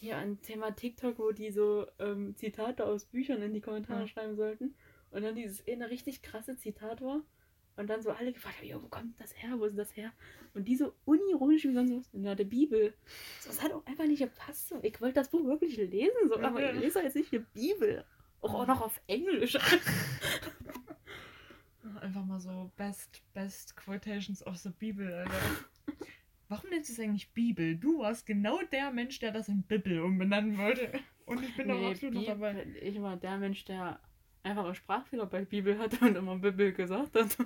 Die an Thema TikTok, wo die so ähm, Zitate aus Büchern in die Kommentare Ja. schreiben sollten. Und dann dieses eine richtig krasse Zitat war. Und dann so alle gefragt haben, "Jo, wo kommt das her? Wo ist das her? Und die so unironisch wie sonst was. Ja, der Bibel. So, das hat auch einfach nicht gepasst. So. Ich wollte das Buch wirklich lesen, so, aber ich lese jetzt nicht die Bibel. Auch, auch noch auf Englisch. Einfach mal so Best, Best Quotations aus der Bibel, Alter. Warum nennst du es eigentlich Bibel? Du warst genau der Mensch, der das in Bibel umbenennen wollte. Und ich bin doch Nee, absolut noch Bibel- dabei. Ich war der Mensch, der einfach einen Sprachfehler bei Bibel hatte und immer Bibel gesagt hat.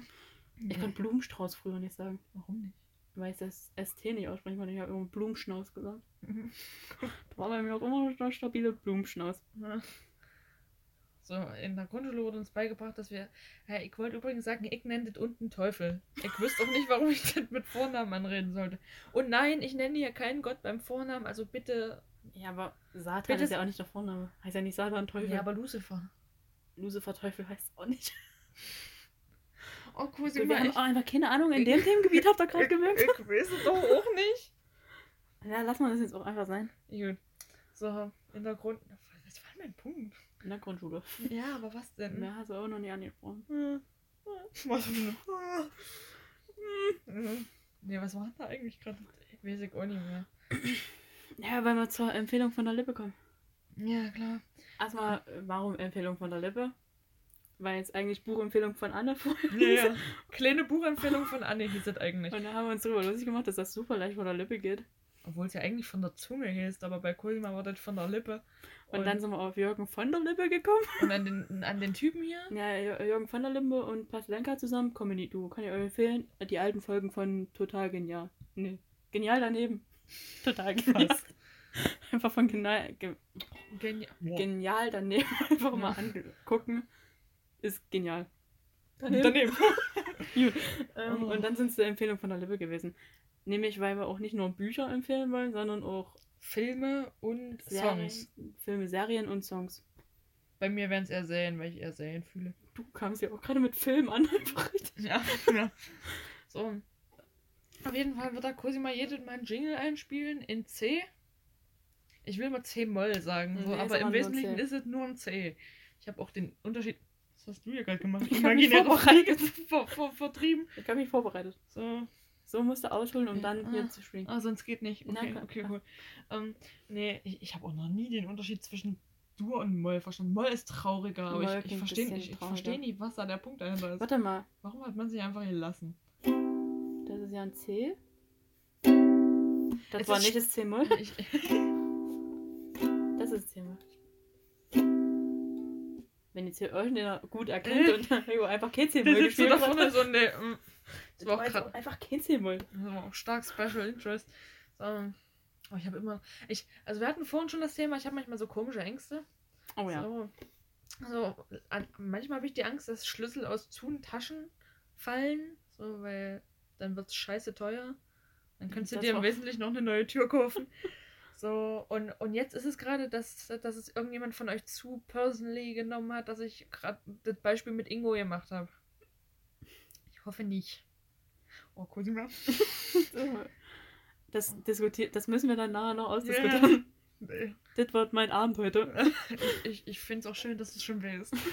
Ich kann Blumenstrauß früher nicht sagen. Warum nicht? Weil ich das ST nicht aussprechen konnte. Ich habe immer Blumenschnauz gesagt. Da war bei mir auch immer noch stabile Blumenschnauz. Ja. So, in der Grundschule wurde uns beigebracht, dass wir. Ja, ich wollte übrigens sagen, ich nenne das unten Teufel. Ich wüsste auch nicht, warum ich das mit Vornamen anreden sollte. Und nein, ich nenne hier keinen Gott beim Vornamen, also bitte. Ja, aber Satan Bitte- ist ja auch nicht der Vorname. Heißt ja nicht Satan Teufel. Ja, aber Lucifer. Lucifer Teufel heißt auch nicht. Oh, Wir Cosima, haben ich, auch einfach keine Ahnung. In dem Themengebiet habt ihr gerade ich, gemerkt. ich weiß es doch auch nicht. Ja, lass mal das jetzt auch einfach sein. Gut. So, in der Grund. Das war mein Punkt. In der Grundschule. Ja, aber was denn? Mehr hast du auch noch nie angesprochen. Hm. Was denn? Hm. Nee, was war denn da eigentlich gerade? Weiß ich auch nicht mehr. Ja, weil wir zur Empfehlung von der Lippe kommen. Ja, klar. Erstmal, warum Empfehlung von der Lippe? Weil jetzt eigentlich Buchempfehlung von Anne vorher Ja, ja. Kleine Buchempfehlung von Anne hieß das eigentlich. Und da haben wir uns darüber lustig gemacht, dass das super leicht von der Lippe geht. Obwohl es ja eigentlich von der Zunge hieß, aber bei Cosima war das von der Lippe. Und, dann sind wir auf Jürgen von der Lippe gekommen. und an den, an den Typen hier. Ja, Jür- Jürgen von der Lippe und Paslenka zusammen, Comedy Duo. Kann ich euch empfehlen. Die alten Folgen von Total Genial. Nee, Genial daneben. Total genial. Einfach von genial, ge Genial. genial daneben einfach mal angucken. Ist genial. Daneben. Gut. Ähm, Oh. Und dann sind es die Empfehlung von der Lippe gewesen. Nämlich, weil wir auch nicht nur Bücher empfehlen wollen, sondern auch Filme und Serien, Songs. Filme, Serien und Songs. Bei mir wären es eher Serien, weil ich eher Serien fühle. Du kamst ja auch gerade mit Film an, einfach richtig. Ja, ja. So. Auf jeden Fall wird da Cosima jedes Mal einen Jingle einspielen in C. Ich will mal C-Moll sagen, so, Nee, aber im Wesentlichen ist es nur ein C. Ich habe auch den Unterschied. Was hast du hier gerade gemacht? Ich hab mich vorbereitet. Ver ver vertrieben. Ich habe mich vorbereitet. So. So musst du ausholen, um dann ah. hier zu spielen. Ah, sonst geht nicht. Na, Okay, klar, okay, cool. Ähm, nee, ich, ich habe auch noch nie den Unterschied zwischen Dur und Moll verstanden. Moll ist trauriger, aber Moll ich, ich verstehe nicht, ich versteh nicht, was da der Punkt dahinter ist. Warte mal, Warum hat man sich einfach gelassen? das ist ja ein C. Das Es war nicht das C-Moll. Das ist C-Moll. Wenn jetzt hier irgendjemand gut erkennt und jo, einfach kein C-Moll Der sitzt so gespielt da hat. vorne so ne. Das war auch grad, einfach C-Moll. das war auch stark Special Interest. So. Oh, ich habe immer. Ich, also wir hatten vorhin schon das Thema, ich habe manchmal so komische Ängste. Oh ja. So, also an, manchmal habe ich die Angst, dass Schlüssel aus zu Taschen fallen. So, weil dann wird es scheiße teuer. Dann kannst du Das dir im Wesentlichen noch eine neue Tür kaufen. So, und, und jetzt ist es gerade, dass, dass es irgendjemand von euch zu personally genommen hat, dass ich gerade das Beispiel mit Ingo gemacht habe. Ich hoffe nicht. Oh, Cosima. Das, diskutiert, das müssen wir dann nachher noch ausdiskutieren. Nee. Das wird mein Abend heute. Ich, ich, ich finde es auch schön, dass du es schon weißt.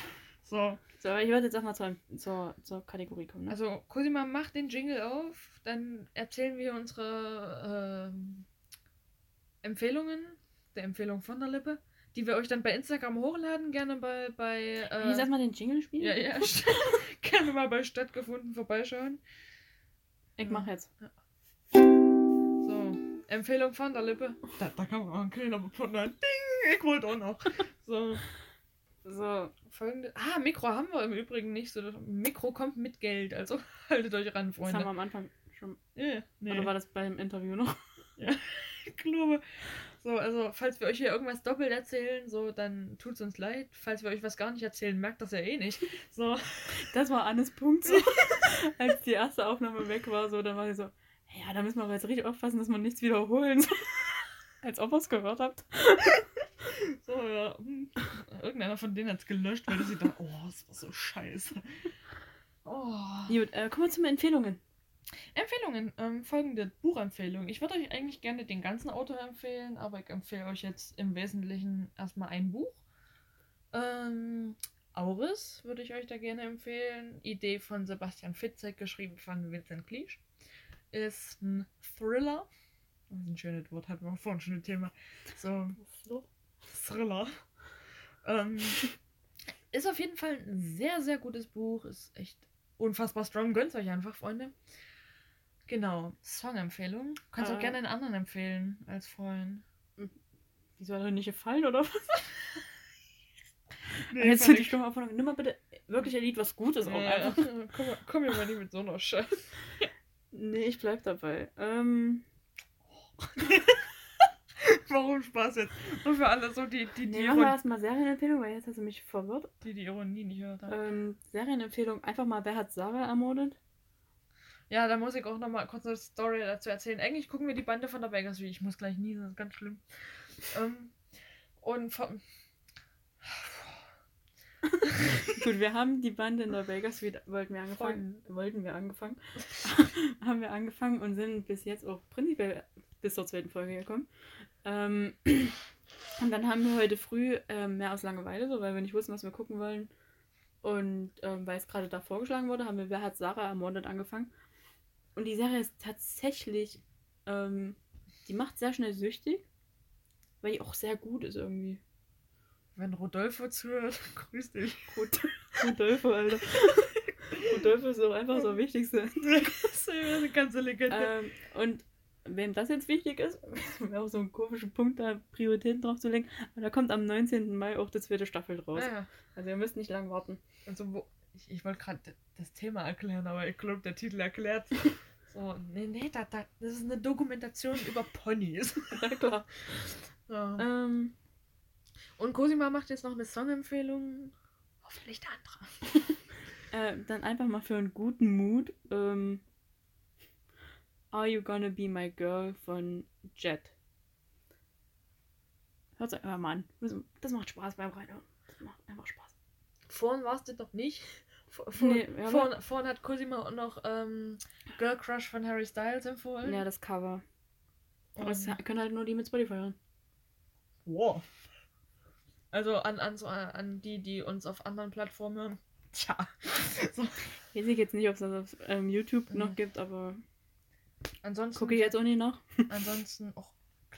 So, So, aber ich würde jetzt erstmal zur, zur, zur Kategorie kommen. Ne? also Cosima, mach den Jingle auf, dann erzählen wir unsere ähm, Empfehlungen, der Empfehlung von der Lippe. die wir euch dann bei Instagram hochladen, gerne bei. bei Äh, Jetzt erstmal den Jingle spielen? Ja, ja. gerne mal bei Stattgefunden vorbeischauen. Ich mach jetzt. So, Empfehlung von der Lippe. Da, da kann man auch einen kleiner von Ding, ich wollte auch noch. So. So, folgende. Ah, Mikro haben wir im Übrigen nicht. So, Mikro kommt mit Geld, also haltet euch ran, Freunde. Das haben wir am Anfang schon. Yeah, nee. Oder war das beim Interview noch? Ja, ich glaube. So, also, falls wir euch hier irgendwas doppelt erzählen, so, dann tut's uns leid. Falls wir euch was gar nicht erzählen, merkt das ja eh nicht. So. Das war Annes Punkt so. Als die erste Aufnahme weg war, so, dann war sie so, ja, da müssen wir aber jetzt richtig aufpassen, dass wir nichts wiederholen. Als ob ihr es gehört habt. So, ja. Hm. Irgendeiner von denen hat es gelöscht, weil sie dachte, oh, das war so scheiße. Oh. Gut, äh, kommen wir zu den Empfehlungen. Empfehlungen. Ähm, folgende Buchempfehlung. Ich würde euch eigentlich gerne den ganzen Autor empfehlen, aber ich empfehle euch jetzt im Wesentlichen erstmal ein Buch. Ähm, Auris würde ich euch da gerne empfehlen. Idee von Sebastian Fitzek, geschrieben von Vincent Cleach. Ist ein Thriller. Das ist ein schönes Wort, hatten wir vorhin schon ein Thema. So, Thriller. Ähm, ist auf jeden Fall ein sehr, sehr gutes Buch. Ist echt unfassbar strong. Gönnt euch einfach, Freunde. Genau. Songempfehlung. Kannst äh, auch gerne einen anderen empfehlen als Freund. Wieso hat er nicht gefallen, oder was? nee, Jetzt die Stimme auf Nimm mal bitte wirklich ein Lied, was gut ist. Auch ja, einfach. komm, komm mir mal nicht mit so einer Scheiße. nee, ich bleib dabei. Ähm. Warum Spaß jetzt? Nur für alle so die, die, die nee, machen wir erstmal Serienempfehlung, weil jetzt hast du mich verwirrt. Die die Ironie nicht hört. Ähm, Serienempfehlung, einfach mal, wer hat Sarah ermordet? Ja, da muss ich auch nochmal kurz eine Story dazu erzählen. Eigentlich gucken wir die Bande von der Bakersfield. Ich muss gleich niesen, das ist ganz schlimm. ähm, und von... Gut, wir haben die Bande in der Bakersfield, wollten wir angefangen, Voll. wollten wir angefangen, haben wir angefangen und sind bis jetzt auch prinzipiell bis zur zweiten Folge gekommen. Ähm, und dann haben wir heute früh ähm, mehr aus Langeweile, so, weil wir nicht wussten, was wir gucken wollen. Und ähm, weil es gerade da vorgeschlagen wurde, haben wir Wer hat Sarah ermordet angefangen. Und die Serie ist tatsächlich, ähm, die macht sehr schnell süchtig, weil die auch sehr gut ist irgendwie. Wenn Rodolfo zuhört, grüß dich. Rodolfo, Alter. Rodolfo ist auch einfach so Wichtigste. das ist eine ganze Legende. Ähm, und wem das jetzt wichtig ist, wäre auch so ein komischer Punkt, da Prioritäten drauf zu legen. Aber da kommt am 19. Mai auch die zweite Staffel draus. Ja. Also ihr müsst nicht lang warten. Also wo, ich, ich wollte gerade das Thema erklären, aber ich glaube, der Titel erklärt. So, nee, nee, da, da, das ist eine Dokumentation über Ponys. Na klar. Ja. Ähm, und Cosima macht jetzt noch eine Songempfehlung. Hoffentlich der andere. äh, dann einfach mal für einen guten Mut. Ähm, Are You Gonna Be My Girl von Jet. Hört es einfach mal an. Das macht Spaß beim Reinhören. Das macht einfach Spaß. Vorhin war es das doch nicht. Vor, nee, vorhin, vorhin hat Cosima auch noch ähm, Girl Crush von Harry Styles empfohlen. Ja, das Cover. Aber es können halt nur die mit Spotify hören. Wow. Also an, an, so, an die, die uns auf anderen Plattformen hören. Tja. so. Ich weiß jetzt nicht, ob es das auf ähm, YouTube mhm. noch gibt, aber Ansonsten. Gucke ich jetzt auch nicht nach. ansonsten auch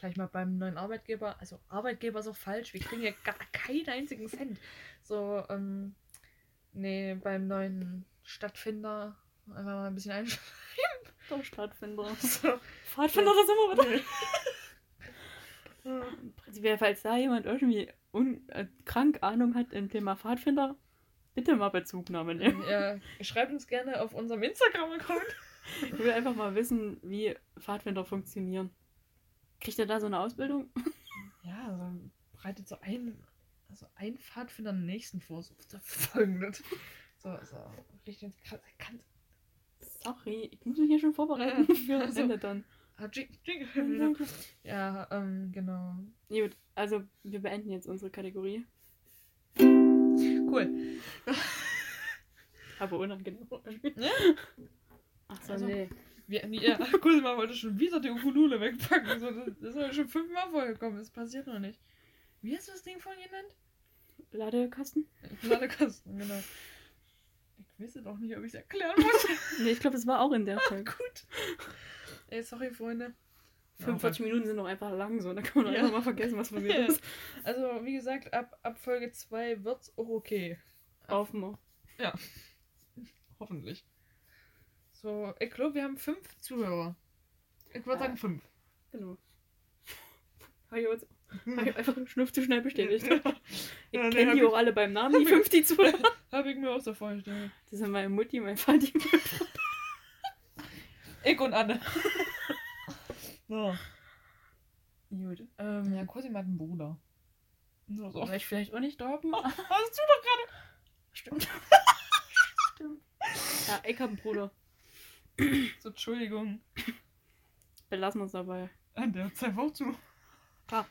gleich mal beim neuen Arbeitgeber. Also Arbeitgeber so falsch. Wir kriegen ja gar keinen einzigen Cent. So, ähm, nee, beim neuen Stadtfinder einfach mal ein bisschen einschreiben. Der Stadtfinder. So. Pfadfinder, das immer wieder. Prinzipiell, falls da jemand irgendwie äh, krank Ahnung hat im Thema Pfadfinder, bitte mal Bezugnahme nehmen. Ja, schreibt uns gerne auf unserem Instagram-Account. Ich will einfach mal wissen, wie Pfadfinder funktionieren. Kriegt er da so eine Ausbildung? Ja, also bereitet so ein, also ein Pfadfinder den nächsten vor, so folgendes. So, so, richtig kann. Sorry, ich muss mich hier schon vorbereiten für das Ende dann. Ah, ja, ähm, genau. Gut, also wir beenden jetzt unsere Kategorie. Cool. Aber unangenehm. Ach so, also, nee. Wie, ja, Kusma wollte schon wieder die Ukulele wegpacken. So, das, das ist ja schon fünfmal vorgekommen. Das passiert noch nicht. Wie hast du das Ding vorhin genannt? Ladekasten? Ladekasten, genau. Ich wüsste doch nicht, ob ich es erklären muss. nee, ich glaube, es war auch in der Folge. Gut. Ey, sorry, Freunde. 45 Minuten sind doch einfach lang so. Da kann man doch Ja. einfach mal vergessen, was passiert Ja. ist. Also, wie gesagt, ab, ab Folge 2 wird's auch okay. Auf mal. Hoffentlich. So, ich glaube, wir haben fünf Zuhörer. Ich würde Ja. sagen fünf. Genau. Habe ich, jetzt- hab ich einfach schnupf zu schnell bestätigt. Ich Ja, kenne die auch alle beim Namen, die 50 Zuhörer. Habe ich mir auch so vorgestellt. Das sind meine Mutti, mein Vati. Ich und Anne. so. Gut. Ähm, ja, Cosima hat einen Bruder. So, so. War ich vielleicht auch nicht da? Hast du doch gerade. Stimmt. Stimmt. Ja, ich hab einen Bruder. So, Entschuldigung. Belassen uns dabei. An der Zeit auch zu. Klar.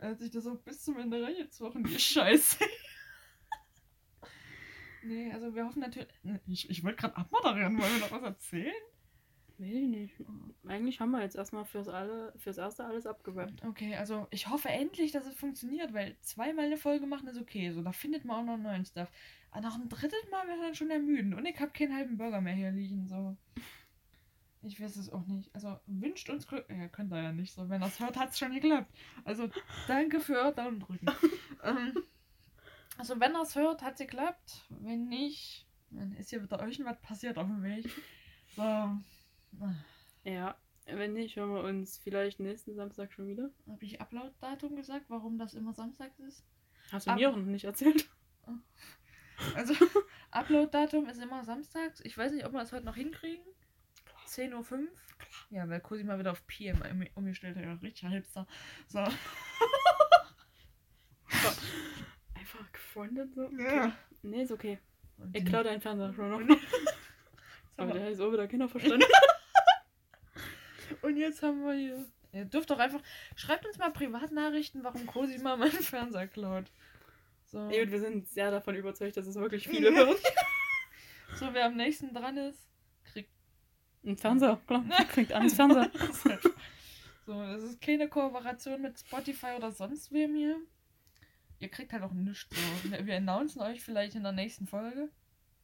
Er hat sich das auch bis zum Ende reingezogen, die Scheiße. nee, also wir hoffen natürlich. Ich, ich wollte gerade abmoderieren, wollen wir noch was erzählen? Ich nicht. Eigentlich haben wir jetzt erstmal fürs, alle, fürs Erste alles abgewärmt. Okay, also ich hoffe endlich, dass es funktioniert, weil zweimal eine Folge machen ist okay. So, da findet man auch noch neuen Stuff. Aber nach dem dritten Mal wäre dann schon ermüdend. Und ich habe keinen halben Burger mehr hier liegen. So. Ich weiß es auch nicht. Also wünscht uns Glück. Ja, könnt ihr ja nicht so. Wenn das hört, hat es schon geklappt. Also danke für Daumen drücken. ähm, also wenn das hört, hat es geklappt. Wenn nicht, dann ist hier wieder euch was passiert auf dem Weg. So. Ja, wenn nicht, hören wir uns vielleicht nächsten Samstag schon wieder. Habe ich Upload-Datum gesagt, warum das immer samstags ist? Hast du Ab- mir auch noch nicht erzählt? Also, Upload-Datum ist immer samstags. Ich weiß nicht, ob wir das heute noch hinkriegen. 10.05 Uhr. Ja, weil Cosi mal wieder auf PM um- umgestellt hat. Ja, richtig Hipster. So. Einfach gefreundet so? Ja. Nee, ist okay. Und Ich die- klau deinen Fernseher schon noch. Aber der ist auch wieder Kinder verstanden. und jetzt haben wir hier. Ihr dürft doch einfach. Schreibt uns mal Privatnachrichten, warum Cosi mal meinen Fernseher klaut. So. Und wir sind sehr davon überzeugt, dass es wirklich viele hören. so, wer am nächsten dran ist, kriegt. Ein Fernseher, klar. Kriegt alles Fernseher. so, das ist keine Kooperation mit Spotify oder sonst wem hier. Ihr kriegt halt auch nichts. So. Wir- Wir announcen euch vielleicht in der nächsten Folge.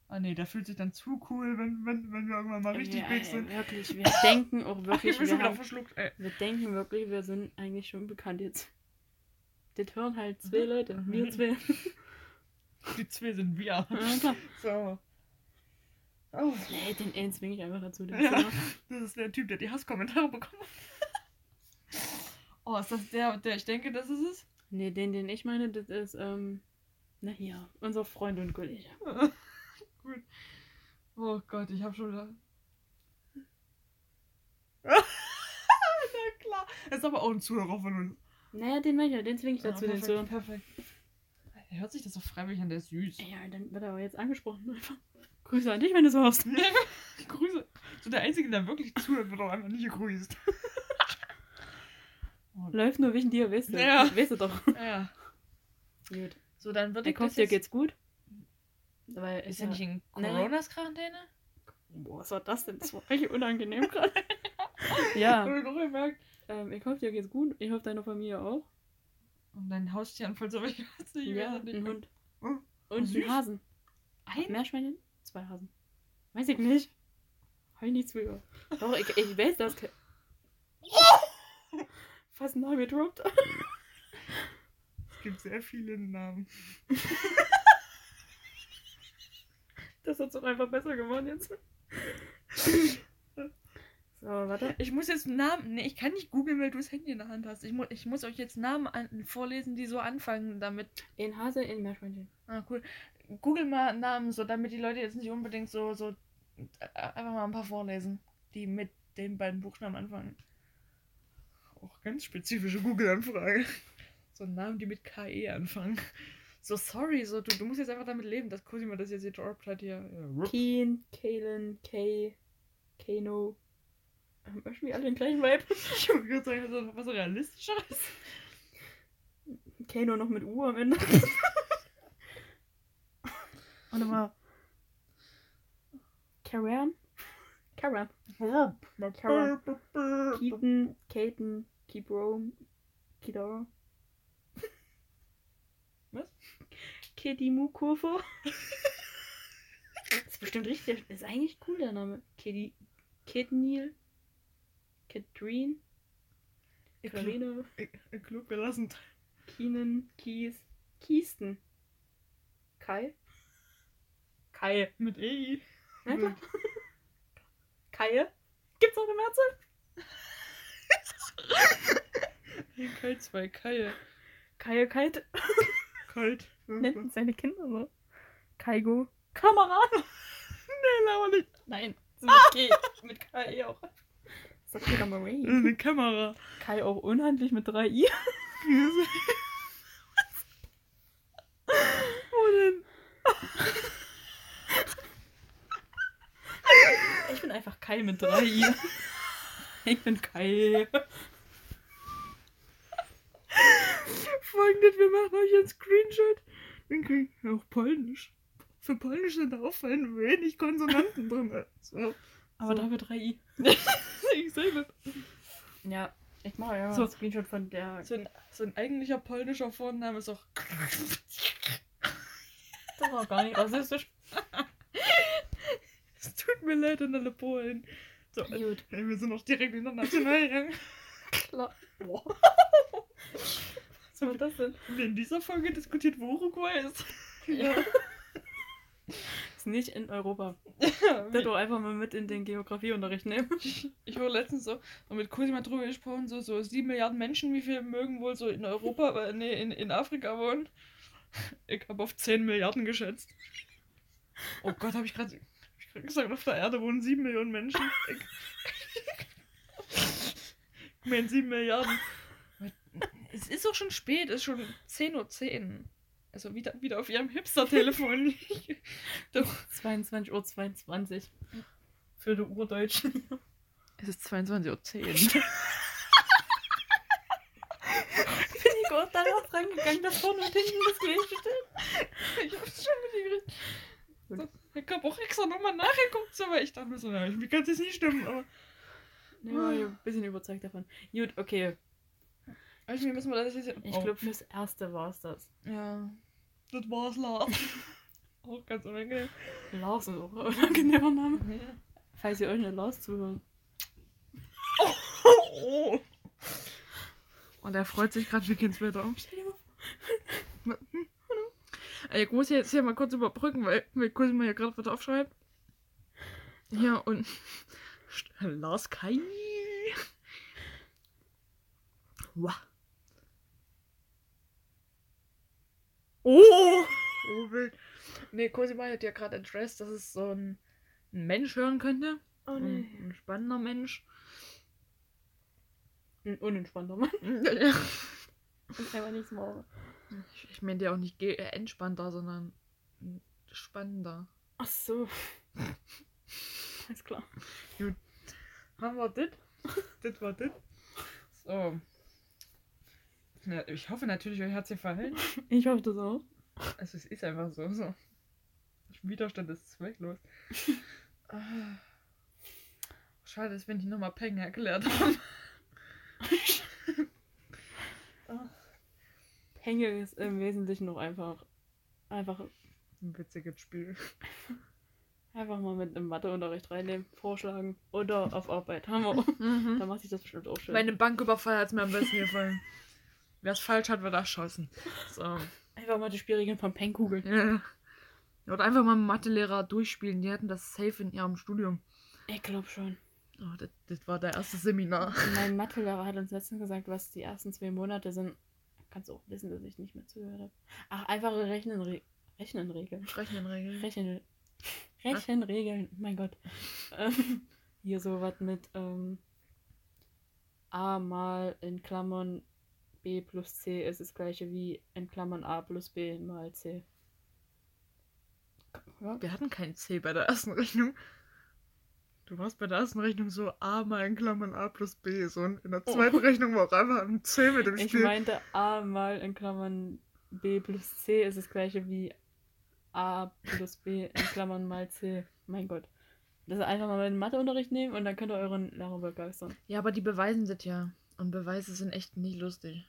Ah nee, der fühlt sich dann zu cool, wenn, wenn, wenn wir irgendwann mal richtig ja, big ey, sind. Wirklich, wir denken auch ich wirklich, bin wir, schon wieder haben, verschluckt, ey. wir denken wirklich, wir sind eigentlich schon bekannt jetzt. Das hören halt zwei Mhm. Leute, wir zwei. Die zwei sind wir. Ja, klar. So. Oh, Nee, den einen zwinge ich einfach dazu. Ja. das ist der Typ, der die Hasskommentare bekommen hat. Oh, ist das der, der ich denke, das ist es? Nee, den, den ich meine, das ist, ähm, na hier, unser Freund und Kollege. Gut. Oh Gott, ich hab schon wieder. Na klar. Er ist aber auch ein Zuhörer von uns. Naja, den meine ich ja, den zwinge ich dazu, Ah, den zu perfekt, perfekt. Er hört sich das so freiwillig an, der ist süß. Ja, dann wird er aber jetzt angesprochen. Einfach. Grüße an dich, wenn du so hörst. Grüße. So der Einzige, der wirklich zuhört, wird auch einfach nicht gegrüßt. Oh, Läuft nur wegen dir, weißt du. Ja. Weißt du doch. ja. Gut. So, dann würde Ich hoffe, dir jetzt... geht's gut. Weil Ist er nicht in Coronas-Quarantäne? Boah, was war das denn? Das war richtig unangenehm gerade. ja, ich auch gemerkt. Ähm, ich hoffe, dir geht's gut. Ich hoffe, deiner Familie auch. Und dein Haustier falls aber ich weiß nicht, ich ja, es nicht ein. Hund. Oh, Und süß. ein Hasen. Ein? Meerschweinchen? Zwei Hasen. Weiß ich nicht. Hab ich nicht zugehört. Doch, ich, ich weiß das. Fast Namen gedroppt. Es gibt sehr viele Namen. Das hat's doch einfach besser geworden jetzt. So, warte. Ich muss jetzt Namen. Nee, ich kann nicht googeln, weil du das Handy in der Hand hast. Ich, mu ich muss euch jetzt Namen vorlesen, die so anfangen damit. Ein Hase, ein Meerschweinchen. Ah, cool. Google mal Namen, so damit die Leute jetzt nicht unbedingt so, so äh, einfach mal ein paar vorlesen, die mit den beiden Buchstaben anfangen. Auch ganz spezifische Google-Anfrage. So Namen, die mit KE anfangen. So sorry, so du, du musst jetzt einfach damit leben, dass Cosima das jetzt gedroppt hat hier. Ja. Keen, Kalen, Kay, Kano. Haben irgendwie alle den gleichen Vibe. Ich wollte gerade sagen, so, was so realistischeres. Kano noch mit U am Ende. Warte mal. Karen? Karen. Karen. Keaton, Katen, Keep Rome, Kidara. Was? Das ist bestimmt richtig. Das ist eigentlich cool, der Name. Kitty. Kid Eckline, Äh, Klug belassen. Kienen, Kies, Kiesten. Kai? Kai. Mit E. Ja, klar. Kaie? Gibt's auch eine Mehrzahl? Ein Kalt, zwei Kaie. Kaie Kite. Kalt. Nennt seine Kinder so. Kaigo. Kamera. Nee, aber nicht. Nein. So mit K. mit Kai auch. Ist doch Kamera. Eine Kamera. Kai auch unhandlich mit drei I. Wo denn? Ich bin einfach Kai mit drei I. Ich bin Kai. Folgendes, wir machen euch einen Screenshot. Dann kriegen wir auch Polnisch. Für Polnisch sind da auch wenig Konsonanten drin. So. Aber So. dafür drei I. ich sehe das. Ja, ich mache ja mal So. einen Screenshot von der. So ein, so ein eigentlicher polnischer Vorname ist auch. Das war gar nicht rassistisch. Es tut mir leid an alle Polen. So, Gut. ey, wir sind auch direkt international gegangen. Klar. Wow. Was war das denn? In dieser Folge diskutiert, wo Uruguay ist. Ja. Nicht in Europa. Das doch einfach mal mit in den Geografieunterricht nehmen. Ich habe letztens so so mit Cosima drüber gesprochen, so, so 7 Milliarden Menschen, wie viel mögen wohl so in Europa, äh, nee, in, in Afrika wohnen. Ich habe auf 10 Milliarden geschätzt. Oh Gott, habe ich gerade hab ich grad gesagt, auf der Erde wohnen 7 Millionen Menschen. Ich, ich meine 7 Milliarden. Es ist auch schon spät, es ist schon 10.10 Uhr. 10. Also wieder, wieder auf ihrem Hipster-Telefon. Doch. 22.22 Uhr. 22. Für die Urdeutschen. Es ist 22.10 Uhr. Bin ich auch darauf rangegangen, dass vorne und hinten das gleiche steht. Ich hab's schon mitgekriegt. So, ich hab auch extra nochmal nachgeguckt, so, weil ich dachte mir so, na, mir kann es jetzt nicht stimmen, aber. War ich ein bisschen überzeugt davon. Gut, okay. Also, wir müssen mal das jetzt. Ich glaube, fürs Erste war es das. Ja. Das war's, Lars. auch ganz unangenehm. Lars ist auch ein unangenehmer Name. Ja. Falls ihr euch eine Lars zuhört. Oh. Und er freut sich gerade wie Kindswetter. Stell dir mal Ey, Ich muss jetzt hier mal kurz überbrücken, weil, weil Cosima ja gerade was aufschreibt. Ja, und. Lars Kai. Wow. Oh! Oh, wild. Nee, Cosima hat ja gerade addressed, dass es so ein, ein Mensch hören könnte. Oh Ein, nee. ein spannender Mensch. Ein unentspannter Mann. Ist einfach nichts morgen. Ich, ich meine ja auch nicht äh, entspannter, sondern spannender. Ach so. Alles klar. Haben wir das? das war das. So. Ja, ich hoffe natürlich, euch hat es gefallen. Ich hoffe das auch. Also es ist einfach so. so. Widerstand ist zwecklos. Ah. Schade, dass wir nicht nochmal Peng erklärt haben. Hänge ist im Wesentlichen noch einfach. Einfach, Ein witziges Spiel. einfach mal mit im Matheunterricht reinnehmen, vorschlagen. Oder auf Arbeit. Haben wir. Da macht sich das bestimmt auch schön. Meine Banküberfall hat es mir am besten gefallen. Wer es falsch hat, wird erschossen. So. Einfach mal die Spielregeln vom Peng googeln. Ja. Oder einfach mal Mathelehrer durchspielen. Die hatten das safe in ihrem Studium. Ich glaube schon. Oh, das, das war der erste Seminar. Mein Mathelehrer hat uns letztens gesagt, was die ersten zwei Monate sind. Kannst du auch wissen, dass ich nicht mehr zugehört habe. Ach, einfache Rechnen, Rechnenregeln. Rechnenregeln. Rechnen, Rechenregeln, mein Gott. Ähm, hier so was mit ähm, a mal in Klammern b plus c ist das gleiche wie in Klammern a plus b mal c. Ja, Wir hatten kein C bei der ersten Rechnung. Du warst bei der ersten Rechnung so A mal in Klammern A plus B. So und in der zweiten Rechnung war auch einfach ein C mit dem ich Spiel. meinte a mal in Klammern b plus c ist das gleiche wie a plus b in Klammern mal c. Mein Gott. Das einfach mal in Matheunterricht nehmen und dann könnt ihr euren Lehrer begeistern. Ja, aber die beweisen das ja. Und Beweise sind echt nicht lustig.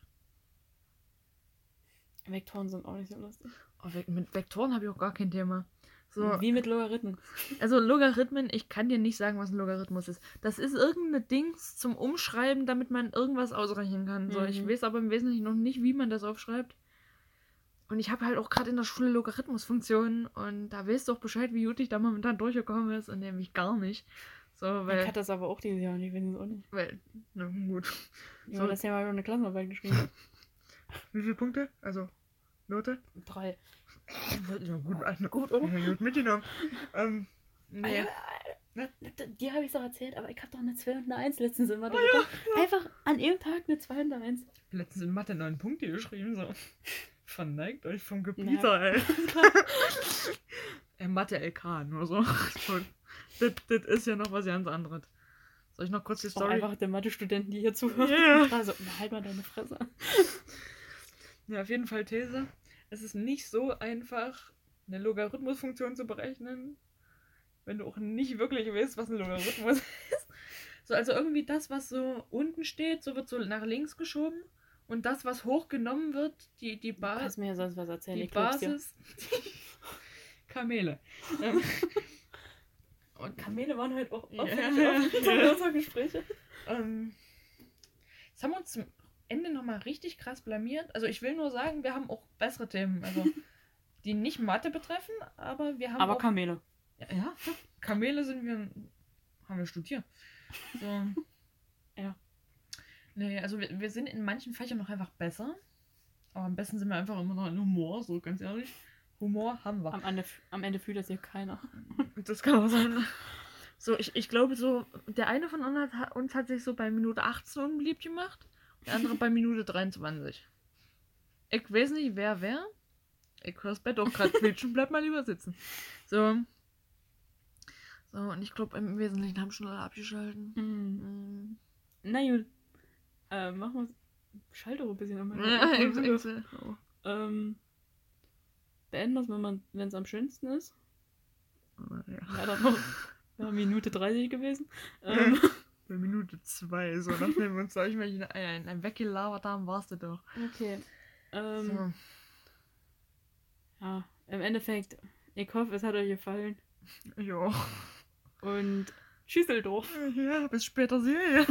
Vektoren sind auch nicht so lustig. Oh, mit Vektoren habe ich auch gar kein Thema. So, Wie mit Logarithmen. also Logarithmen, ich kann dir nicht sagen, was ein Logarithmus ist. Das ist irgendeine Dings zum Umschreiben, damit man irgendwas ausrechnen kann. So, ich Mhm. weiß aber im Wesentlichen noch nicht, wie man das aufschreibt. Und ich habe halt auch gerade in der Schule Logarithmusfunktionen und da weißt du auch Bescheid, wie gut ich da momentan durchgekommen ist und nämlich gar nicht. So, Ich weil, hatte das aber auch dieses Jahr und ich weiß es auch nicht. weil, na gut. Ja, So. das habe ich auch eine Klassenarbeit geschrieben. Wie viele Punkte? Also, Note? Drei. Ja, gut, also, Gut, oder? Ja, gut mitgenommen. Ähm, nee. Alter, Die habe ich doch erzählt, aber ich habe doch eine 2 und eine 1 letztens in Mathe bekommen. Einfach an jedem Tag eine 2 und eine 1. Letztens in Mathe neun Punkte geschrieben, so. Verneigt euch vom Ja. Gebieter, ey. äh, Mathe LK, nur so. Das, das ist ja noch was ganz anderes. Soll ich noch kurz die ist auch Story? einfach der Mathe-Studenten, die hier zuhören. Ja. Also, halt mal deine Fresse. Ja, auf jeden Fall These. Es ist nicht so einfach, eine Logarithmusfunktion zu berechnen, wenn du auch nicht wirklich weißt, was ein Logarithmus ist. So, also irgendwie das, was so unten steht, so wird so nach links geschoben. Und das, was hochgenommen wird, die, die Basis. kannst mir ja sonst was erzählen. Die. Basis. Kamele. Ähm, Und Kamele waren halt auch Ja. in unserer Gespräche. ähm, jetzt haben wir uns Ende nochmal richtig krass blamiert. Also ich will nur sagen, wir haben auch bessere Themen. Also die nicht Mathe betreffen, aber wir haben Aber auch... Kamele. Ja, ja, Kamele sind wir... Haben wir studiert. So. Ja. Nee, also wir, wir sind in manchen Fächern noch einfach besser. Aber am besten sind wir einfach immer noch in Humor, so ganz ehrlich. Humor haben wir. Am Ende, am Ende fühlt das hier keiner. Das kann auch sein. So, ich, ich glaube so, der eine von uns hat, uns hat sich so bei Minute 18 unbeliebt gemacht, der andere bei Minute 23. Ich weiß nicht, wer wer. Ich höre das Bett auch gerade quietschen, bleib mal lieber sitzen. So. So, und ich glaube, im Wesentlichen haben schon alle abgeschalten. Mhm. Mhm. Na gut. Äh, machen wir Schalt doch ein bisschen. Ja, ich, oh. ähm, beenden wir es, wenn es am schönsten ist. Ja. Dann noch ja, Minute 30 gewesen. Ähm, Bei Minute 2, so nachdem wir uns, ich mal, in ein, ein weggelabert haben, warst du doch. okay. Ähm, So. Ja, im Endeffekt, ich hoffe, es hat euch gefallen. Ja. Und Schüsseldorf. Ja, bis später sehen.